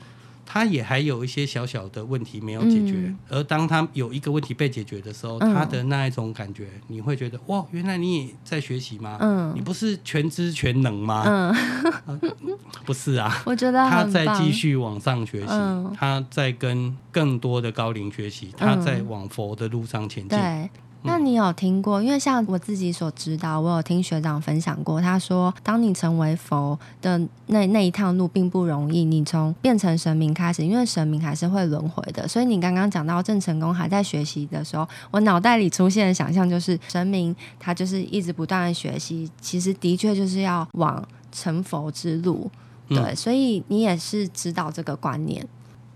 他也还有一些小小的问题没有解决，嗯、而当他有一个问题被解决的时候，嗯、他的那一种感觉，你会觉得哇，原来你也在学习吗？嗯，你不是全知全能吗？[LAUGHS] 不是啊，我觉得他在继续往上学习，嗯、他在跟更多的高龄学习，他在往佛的路上前进。对。那你有听过？因为像我自己所知道，我有听学长分享过，他说，当你成为佛的那那一趟路并不容易。你从变成神明开始，因为神明还是会轮回的。所以你刚刚讲到郑成功还在学习的时候，我脑袋里出现的想象就是神明他就是一直不断的学习，其实的确就是要往成佛之路。对，嗯、所以你也是知道这个观念，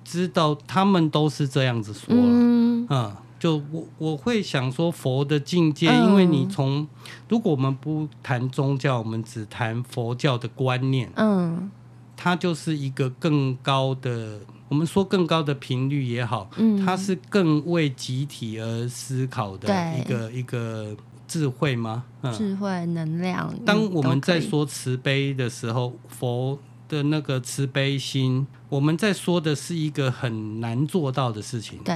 知道他们都是这样子说了，嗯。嗯就我我会想说佛的境界，因为你从如果我们不谈宗教，我们只谈佛教的观念，嗯，它就是一个更高的，我们说更高的频率也好，嗯，它是更为集体而思考的一个一个智慧吗？嗯，智慧能量。当我们在说慈悲的时候，佛的那个慈悲心，我们在说的是一个很难做到的事情，对。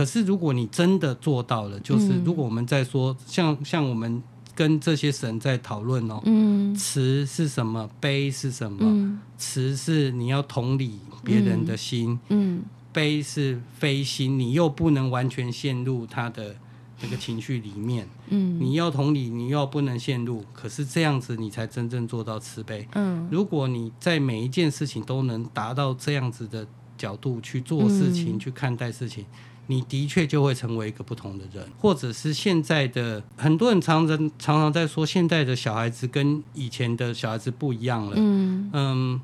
可是，如果你真的做到了，就是如果我们在说，像像我们跟这些神在讨论哦，嗯，慈是什么？悲是什么？嗯，慈是你要同理别人的心，悲是非心，你又不能完全陷入他的那个情绪里面，嗯，你要同理，你又不能陷入，可是这样子你才真正做到慈悲，嗯，如果你在每一件事情都能达到这样子的角度去做事情，嗯，去看待事情。你的确就会成为一个不同的人，或者是现在的很多人常常常常在说，现在的小孩子跟以前的小孩子不一样了。嗯。嗯，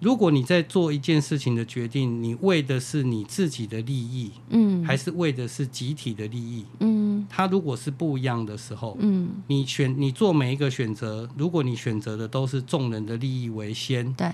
如果你在做一件事情的决定，你为的是你自己的利益，嗯，还是为的是集体的利益，嗯，他如果是不一样的时候，嗯，你选你做每一个选择，如果你选择的都是众人的利益为先，对。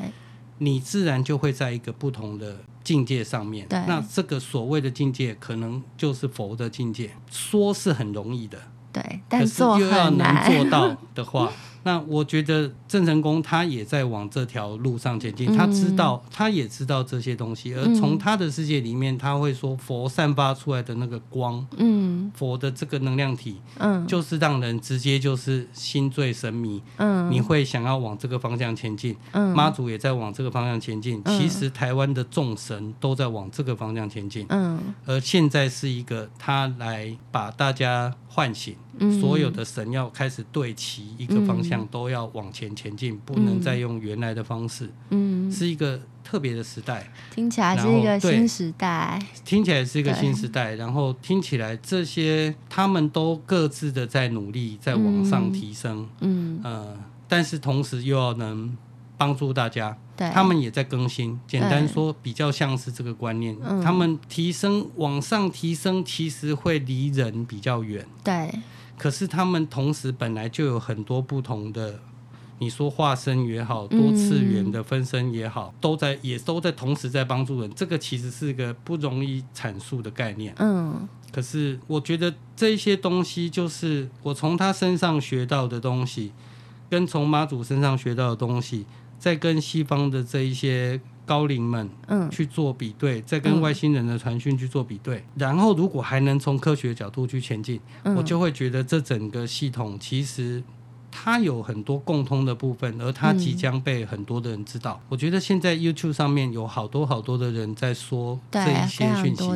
你自然就会在一个不同的境界上面。对那这个所谓的境界，可能就是佛的境界。说是很容易的，对，但是又要能做到的话。[LAUGHS] 那我觉得郑成功他也在往这条路上前进，[LAUGHS] 他知道，他也知道这些东西，而从他的世界里面，他会说佛散发出来的那个光，嗯，佛的这个能量体，嗯，就是让人直接就是心醉神迷，嗯，你会想要往这个方向前进，嗯，妈祖也在往这个方向前进，其实台湾的众神都在往这个方向前进，嗯，而现在是一个他来把大家唤醒。所有的神要开始对齐一个方向，都要往前前进，嗯、不能再用原来的方式。嗯，是一个特别的时代，听起来是一个新时代。听起来是一个新时代，然后听起来这些他们都各自的在努力，在往上提升。嗯，呃，但是同时又要能帮助大家。对，他们也在更新。简单说，比较像是这个观念。他们提升往上提升，其实会离人比较远。对。可是他们同时本来就有很多不同的，你说化身也好，多次元的分身也好，都在也都在同时在帮助人。这个其实是一个不容易阐述的概念。嗯。可是我觉得这些东西，就是我从他身上学到的东西，跟从妈祖身上学到的东西，在跟西方的这一些。高龄们，嗯，去做比对，再跟外星人的传讯去做比对，嗯、然后如果还能从科学角度去前进，嗯、我就会觉得这整个系统其实它有很多共通的部分，而它即将被很多的人知道。嗯、我觉得现在 YouTube 上面有好多好多的人在说这一些讯息，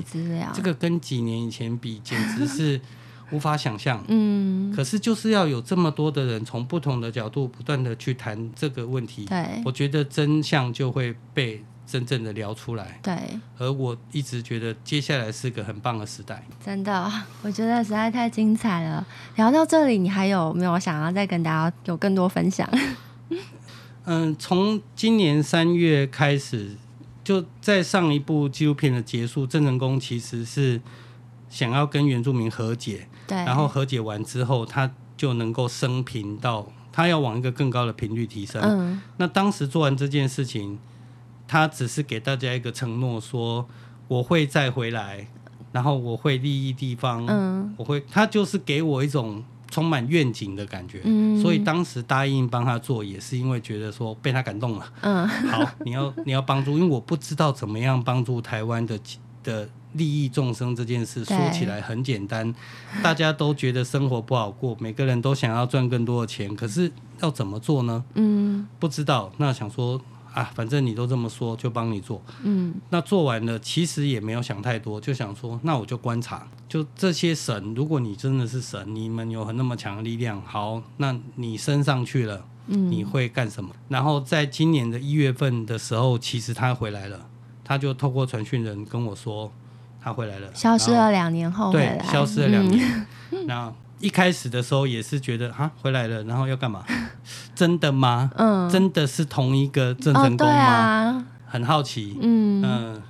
这个跟几年以前比，简直是 [LAUGHS] 无法想象。嗯，可是就是要有这么多的人从不同的角度不断的去谈这个问题，对，我觉得真相就会被。真正的聊出来，对，而我一直觉得接下来是个很棒的时代。真的，我觉得实在太精彩了。聊到这里，你还有没有想要再跟大家有更多分享？[LAUGHS] 嗯，从今年三月开始，就在上一部纪录片的结束，郑成功其实是想要跟原住民和解，对，然后和解完之后，他就能够升频到他要往一个更高的频率提升。嗯，那当时做完这件事情。他只是给大家一个承诺，说我会再回来，然后我会利益地方，嗯，我会，他就是给我一种充满愿景的感觉，嗯，所以当时答应帮他做，也是因为觉得说被他感动了，嗯，好，你要你要帮助，因为我不知道怎么样帮助台湾的的利益众生这件事，说起来很简单，大家都觉得生活不好过，每个人都想要赚更多的钱，可是要怎么做呢？嗯，不知道，那想说。啊，反正你都这么说，就帮你做。嗯，那做完了，其实也没有想太多，就想说，那我就观察，就这些神，如果你真的是神，你们有很那么强的力量，好，那你升上去了，嗯，你会干什么？然后在今年的一月份的时候，其实他回来了，他就透过传讯人跟我说，他回来了，消失了两年后对，消失了两年，那、嗯。[LAUGHS] 一开始的时候也是觉得啊，回来了，然后要干嘛？[LAUGHS] 真的吗？嗯，真的是同一个郑成功吗？哦啊、很好奇。嗯嗯、呃，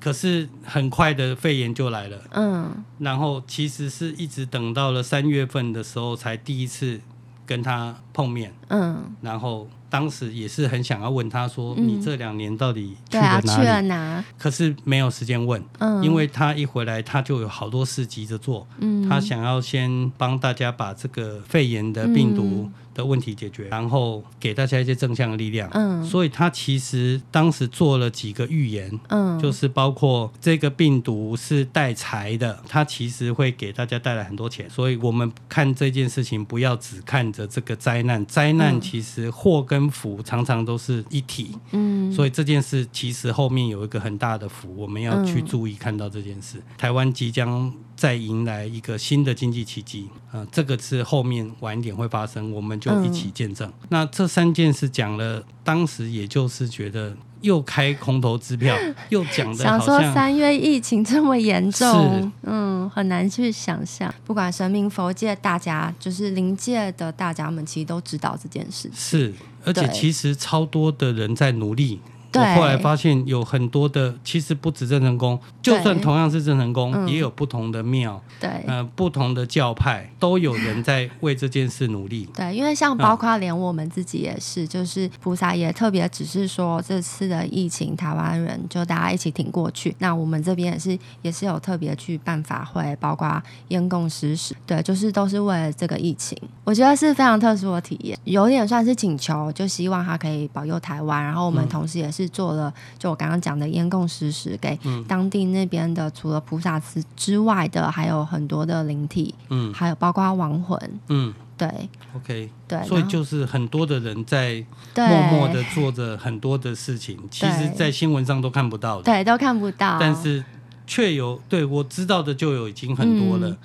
可是很快的肺炎就来了。嗯，然后其实是一直等到了三月份的时候才第一次跟他碰面。嗯，然后。当时也是很想要问他说：“你这两年到底去了哪里？”去了哪？可是没有时间问，嗯，因为他一回来他就有好多事急着做，嗯，他想要先帮大家把这个肺炎的病毒的问题解决，然后给大家一些正向的力量。嗯，所以他其实当时做了几个预言，嗯，就是包括这个病毒是带财的，它其实会给大家带来很多钱。所以我们看这件事情，不要只看着这个灾难，灾难其实祸跟福常常都是一体。嗯，所以这件事其实后面有一个很大的福，我们要去注意看到这件事。台湾即将。再迎来一个新的经济奇迹，啊、呃，这个是后面晚一点会发生，我们就一起见证。嗯、那这三件事讲了，当时也就是觉得又开空头支票，[LAUGHS] 又讲的想说三月疫情这么严重，嗯，很难去想象。不管神明佛界，大家就是灵界的大家们，其实都知道这件事。是，而且其实超多的人在努力。我后来发现有很多的，其实不止郑成功，就算同样是郑成功，嗯、也有不同的庙，对，呃，不同的教派都有人在为这件事努力。对，因为像包括连我们自己也是，嗯、就是菩萨也特别只是说这次的疫情，台湾人就大家一起挺过去。那我们这边也是也是有特别去办法会，包括烟供施食，对，就是都是为了这个疫情。我觉得是非常特殊的体验，有点算是请求，就希望他可以保佑台湾。然后我们同时也是。做了，就我刚刚讲的烟供施食，给当地那边的，除了菩萨之之外的，还有很多的灵体，嗯，还有包括亡魂，嗯，对，OK，对，所以就是很多的人在默默的做着很多的事情，其实，在新闻上都看不到的，对，都看不到，但是却有对我知道的就有已经很多了。嗯、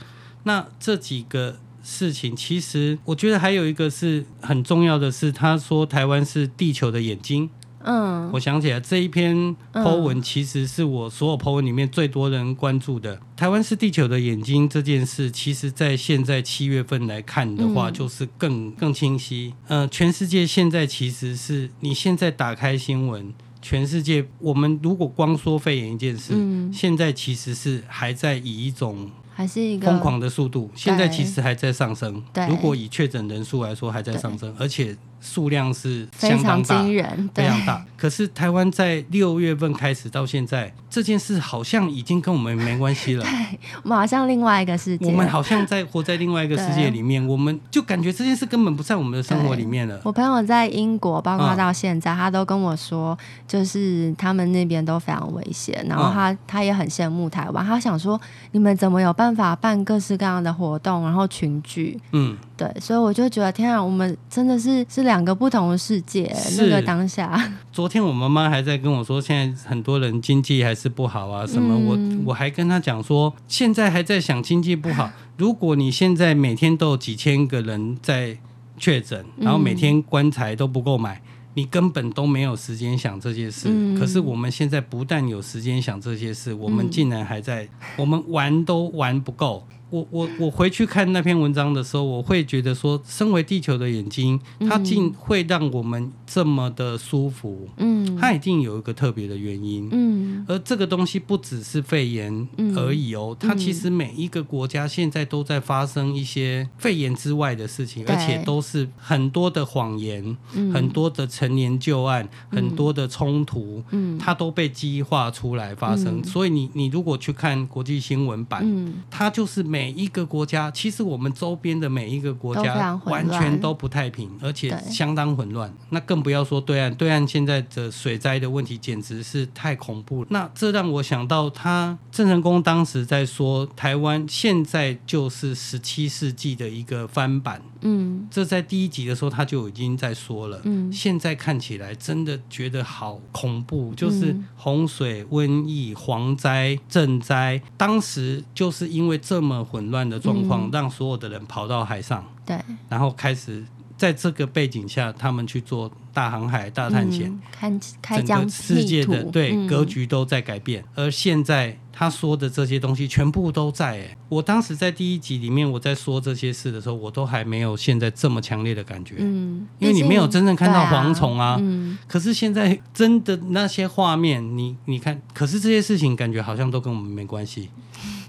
那这几个事情，其实我觉得还有一个是很重要的是，他说台湾是地球的眼睛。嗯，我想起来这一篇 po 文，其实是我所有 po 文里面最多人关注的。嗯、台湾是地球的眼睛这件事，其实在现在七月份来看的话，就是更更清晰。呃，全世界现在其实是你现在打开新闻，全世界我们如果光说肺炎一件事，嗯、现在其实是还在以一种。还是一个疯狂的速度，现在其实还在上升。对，如果以确诊人数来说，还在上升，而且数量是相当大，非常惊人，非常大。可是台湾在六月份开始到现在，这件事好像已经跟我们没关系了。[LAUGHS] 对，我们好像另外一个世界。我们好像在活在另外一个世界里面，我们就感觉这件事根本不在我们的生活里面了。我朋友在英国，包括到现在，嗯、他都跟我说，就是他们那边都非常危险。然后他、嗯、他也很羡慕台湾，他想说，你们怎么有办法办各式各样的活动，然后群聚？嗯，对，所以我就觉得，天啊，我们真的是是两个不同的世界。那个当下，昨天我妈妈还在跟我说，现在很多人经济还是不好啊，什么？嗯、我我还跟他讲说，现在还在想经济不好。[LAUGHS] 如果你现在每天都有几千个人在确诊，然后每天棺材都不够买，你根本都没有时间想这些事。嗯、可是我们现在不但有时间想这些事，我们竟然还在，我们玩都玩不够。我我我回去看那篇文章的时候，我会觉得说，身为地球的眼睛，它竟会让我们这么的舒服，嗯，它一定有一个特别的原因，嗯，而这个东西不只是肺炎而已哦，它其实每一个国家现在都在发生一些肺炎之外的事情，而且都是很多的谎言，很多的陈年旧案，很多的冲突，嗯，它都被激化出来发生。所以你你如果去看国际新闻版，它就是每每一个国家，其实我们周边的每一个国家完全都不太平，而且相当混乱。那更不要说对岸，对岸现在的水灾的问题简直是太恐怖了。那这让我想到，他郑成功当时在说，台湾现在就是十七世纪的一个翻版。嗯，这在第一集的时候他就已经在说了。嗯，现在看起来真的觉得好恐怖，就是洪水、瘟疫、蝗灾、震灾，当时就是因为这么。混乱的状况，让所有的人跑到海上，对，然后开始在这个背景下，他们去做大航海、大探险，看开整个世界的对格局都在改变。而现在他说的这些东西全部都在。哎，我当时在第一集里面我在说这些事的时候，我都还没有现在这么强烈的感觉。嗯，因为你没有真正看到蝗虫啊。嗯，可是现在真的那些画面，你你看，可是这些事情感觉好像都跟我们没关系。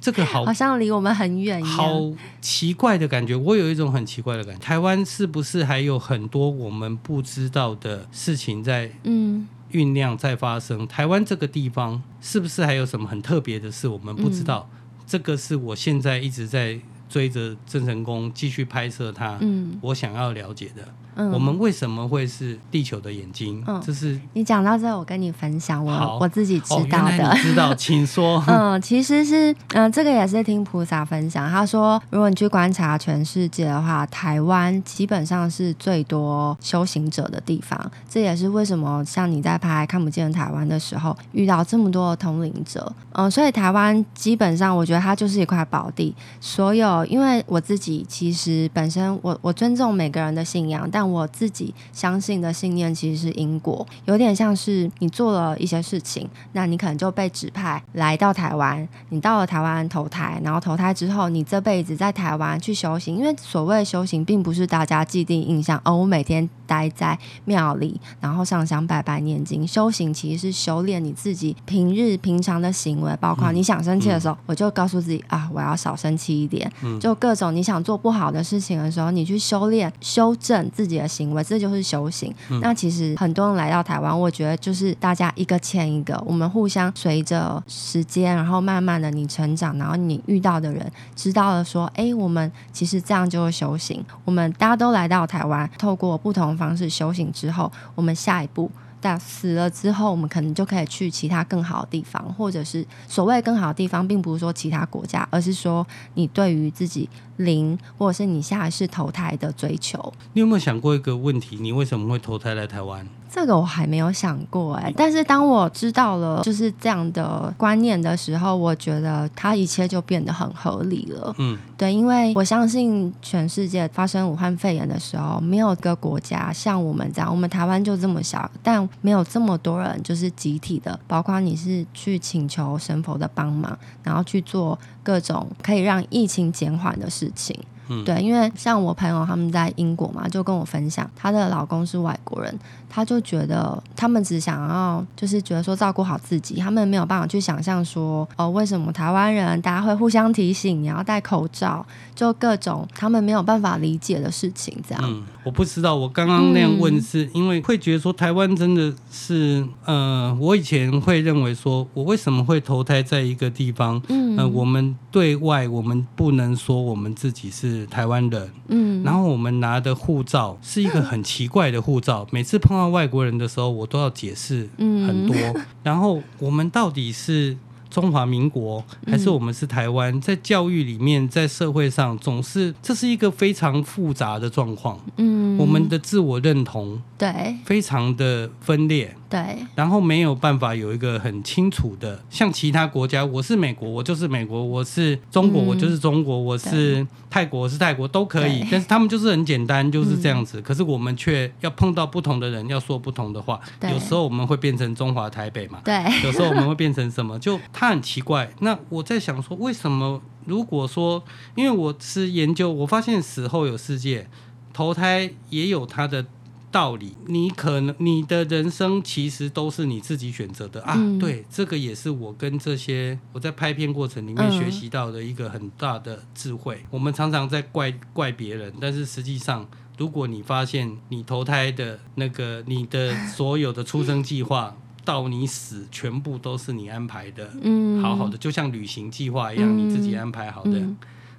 这个好，好像离我们很远一样，好奇怪的感觉。我有一种很奇怪的感觉。台湾是不是还有很多我们不知道的事情在酝酿、在发生？嗯、台湾这个地方是不是还有什么很特别的事我们不知道？嗯、这个是我现在一直在追着郑成功继续拍摄他，嗯、我想要了解的。嗯、我们为什么会是地球的眼睛？嗯，这是你讲到这，我跟你分享我我自己知道的。哦、[LAUGHS] 知道，请说。嗯，其实是嗯，这个也是听菩萨分享。他说，如果你去观察全世界的话，台湾基本上是最多修行者的地方。这也是为什么像你在拍看不见台湾的时候，遇到这么多的通灵者。嗯，所以台湾基本上，我觉得它就是一块宝地。所有，因为我自己其实本身我我尊重每个人的信仰，但但我自己相信的信念其实是因果，有点像是你做了一些事情，那你可能就被指派来到台湾，你到了台湾投胎，然后投胎之后，你这辈子在台湾去修行。因为所谓修行，并不是大家既定印象，哦，我每天待在庙里，然后上香拜拜念经。修行其实是修炼你自己平日平常的行为，包括你想生气的时候，我就告诉自己啊，我要少生气一点。嗯、就各种你想做不好的事情的时候，你去修炼、修正自己。自己的行为，这就是修行。嗯、那其实很多人来到台湾，我觉得就是大家一个欠一个，我们互相随着时间，然后慢慢的你成长，然后你遇到的人知道了说，哎，我们其实这样就是修行。我们大家都来到台湾，透过不同方式修行之后，我们下一步。但死了之后，我们可能就可以去其他更好的地方，或者是所谓更好的地方，并不是说其他国家，而是说你对于自己灵，或者是你下一世投胎的追求。你有没有想过一个问题？你为什么会投胎来台湾？这个我还没有想过哎，但是当我知道了就是这样的观念的时候，我觉得它一切就变得很合理了。嗯，对，因为我相信全世界发生武汉肺炎的时候，没有一个国家像我们这样，我们台湾就这么小，但没有这么多人就是集体的，包括你是去请求神佛的帮忙，然后去做各种可以让疫情减缓的事情。嗯，对，因为像我朋友他们在英国嘛，就跟我分享，她的老公是外国人，他就觉得他们只想要就是觉得说照顾好自己，他们没有办法去想象说哦，为什么台湾人大家会互相提醒你要戴口罩，就各种他们没有办法理解的事情，这样。嗯，我不知道，我刚刚那样问是因为会觉得说台湾真的是，呃，我以前会认为说我为什么会投胎在一个地方，嗯，呃，我们对外我们不能说我们自己是台湾人，嗯，然后我们拿的护照是一个很奇怪的护照，每次碰到外国人的时候，我都要解释很多，[LAUGHS] 然后我们到底是。中华民国还是我们是台湾，在教育里面，在社会上，总是这是一个非常复杂的状况。嗯，我们的自我认同对非常的分裂。对，然后没有办法有一个很清楚的，像其他国家，我是美国，我就是美国；我是中国，我就是中国；我是泰国，我是泰国，都可以。但是他们就是很简单，就是这样子。可是我们却要碰到不同的人，要说不同的话。有时候我们会变成中华台北嘛？对。有时候我们会变成什么？就他很奇怪。那我在想说，为什么？如果说，因为我是研究，我发现死后有世界，投胎也有他的。道理，你可能你的人生其实都是你自己选择的啊。嗯、对，这个也是我跟这些我在拍片过程里面学习到的一个很大的智慧。嗯、我们常常在怪怪别人，但是实际上，如果你发现你投胎的那个你的所有的出生计划 [LAUGHS] 到你死，全部都是你安排的，嗯，好好的，就像旅行计划一样，你自己安排好的。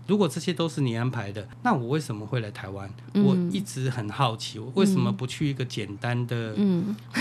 如果这些都是你安排的，那我为什么会来台湾？嗯、我一直很好奇，我为什么不去一个简单的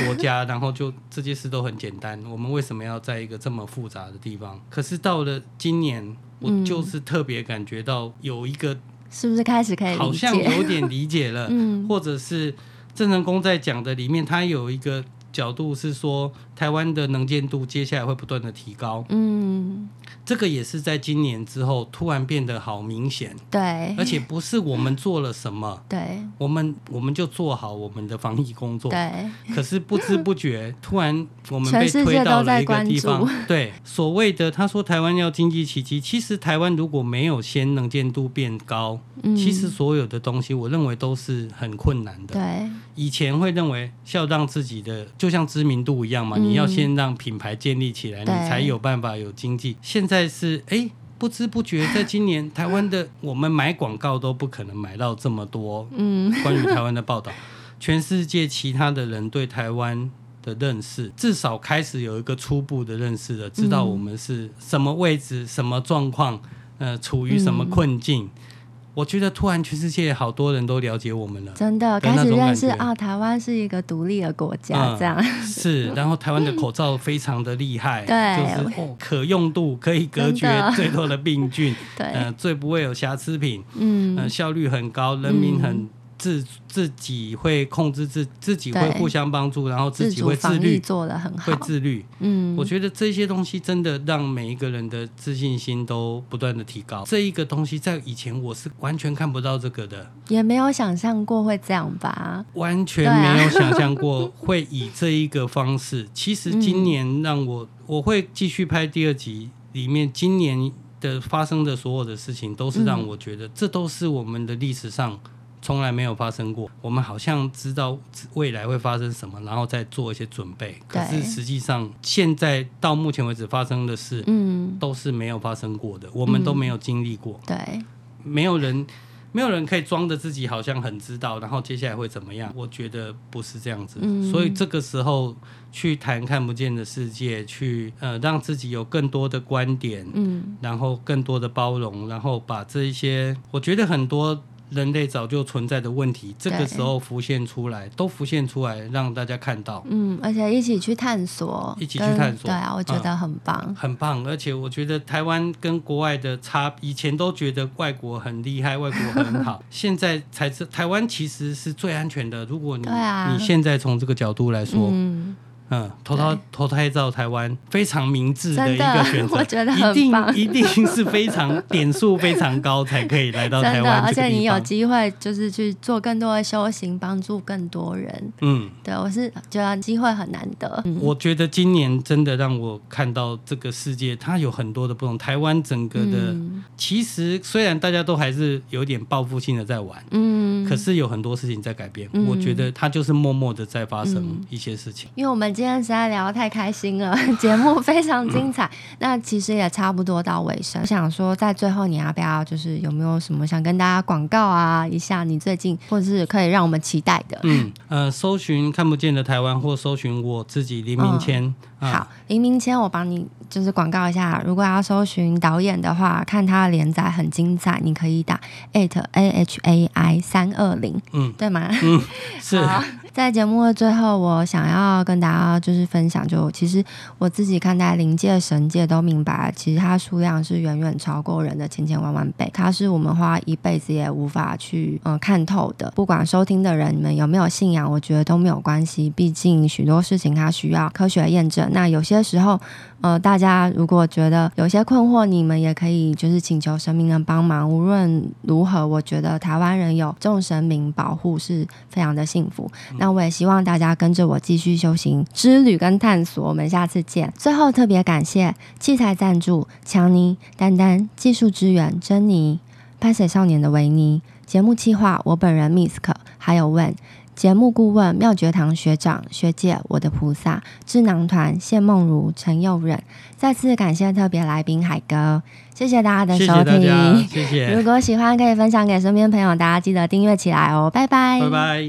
国家，嗯、[LAUGHS] 然后就这些事都很简单？我们为什么要在一个这么复杂的地方？可是到了今年，我就是特别感觉到有一个，是不是开始可以好像有点理解了？[LAUGHS] 嗯、或者是郑成功在讲的里面，他有一个角度是说，台湾的能见度接下来会不断的提高。嗯。这个也是在今年之后突然变得好明显，对，而且不是我们做了什么，[LAUGHS] 对，我们我们就做好我们的防疫工作，对。可是不知不觉，[LAUGHS] 突然我们被推到了一个地方，对，所谓的他说台湾要经济奇迹，其实台湾如果没有先能见度变高，嗯，其实所有的东西我认为都是很困难的，对。以前会认为要让自己的就像知名度一样嘛，你要先让品牌建立起来，你才有办法有经济。现在在是哎，不知不觉，在今年 [LAUGHS] 台湾的我们买广告都不可能买到这么多，嗯，关于台湾的报道，全世界其他的人对台湾的认识，至少开始有一个初步的认识了，知道我们是什么位置、什么状况，呃，处于什么困境。我觉得突然全世界好多人都了解我们了，真的开始认识啊，台湾是一个独立的国家，这样、嗯、[LAUGHS] 是。然后台湾的口罩非常的厉害，[LAUGHS] 对，就是、哦、可用度可以隔绝 [LAUGHS] 最多的病菌，对，呃，最不会有瑕疵品，嗯、呃，效率很高，人民很。嗯自自己会控制自自己会互相帮助，然后自己会自律，做的很好，会自律。嗯，我觉得这些东西真的让每一个人的自信心都不断的提高。这一个东西在以前我是完全看不到这个的，也没有想象过会这样吧？完全没有想象过 [LAUGHS] 会以这一个方式。其实今年让我我会继续拍第二集，里面今年的发生的所有的事情，都是让我觉得这都是我们的历史上。从来没有发生过，我们好像知道未来会发生什么，然后再做一些准备。可是实际上，现在到目前为止发生的事，嗯，都是没有发生过的，我们都没有经历过。对，没有人，没有人可以装着自己好像很知道，然后接下来会怎么样？我觉得不是这样子。所以这个时候去谈看不见的世界，去呃让自己有更多的观点，嗯，然后更多的包容，然后把这一些，我觉得很多。人类早就存在的问题，这个时候浮现出来，都浮现出来，让大家看到。嗯，而且一起去探索，一起去探索。对啊，我觉得很棒，嗯，很棒。而且我觉得台湾跟国外的差，以前都觉得外国很厉害，外国很好，[LAUGHS] 现在才知台湾其实是最安全的。如果你，啊，你现在从这个角度来说，嗯。嗯，投胎投胎到台湾非常明智的一个选择，我觉得一定一定是非常点数非常高才可以来到台湾，[LAUGHS] 而且你有机会就是去做更多的修行，帮助更多人。嗯，对我是觉得机会很难得。嗯、我觉得今年真的让我看到这个世界，它有很多的不同。台湾整个的，嗯、其实虽然大家都还是有点报复性的在玩，嗯，可是有很多事情在改变。嗯、我觉得它就是默默的在发生一些事情。因为我们今天实在聊得太开心了，[LAUGHS] 节目非常精彩。嗯、那其实也差不多到尾声，我想说在最后你要不要就是有没有什么想跟大家广告啊一下？你最近或者是可以让我们期待的？嗯呃，搜寻看不见的台湾，或搜寻我自己黎明谦。嗯好，嗯、林明谦，我帮你就是广告一下。如果要搜寻导演的话，看他的连载很精彩，你可以打 at a h a i 三二零，嗯，对吗？嗯，是。在节目的最后，我想要跟大家就是分享，就其实我自己看待灵界、神界都明白，其实它数量是远远超过人的千千万万倍，它是我们花一辈子也无法去嗯看透的。不管收听的人你们有没有信仰，我觉得都没有关系，毕竟许多事情它需要科学验证。那有些时候，呃，大家如果觉得有些困惑，你们也可以就是请求神明的帮忙。无论如何，我觉得台湾人有众神明保护是非常的幸福。那我也希望大家跟着我继续修行之旅跟探索。我们下次见。最后特别感谢器材赞助强尼、丹丹、技术支援珍妮、拍水少年的维尼、节目企划我本人 Misk，还有问。节目顾问妙觉堂学长学姐，我的菩萨智囊团谢梦如、陈佑忍，再次感谢特别来宾海哥，谢谢大家的收听。谢谢。如果喜欢，可以分享给身边朋友，大家记得订阅起来哦。拜拜。拜拜。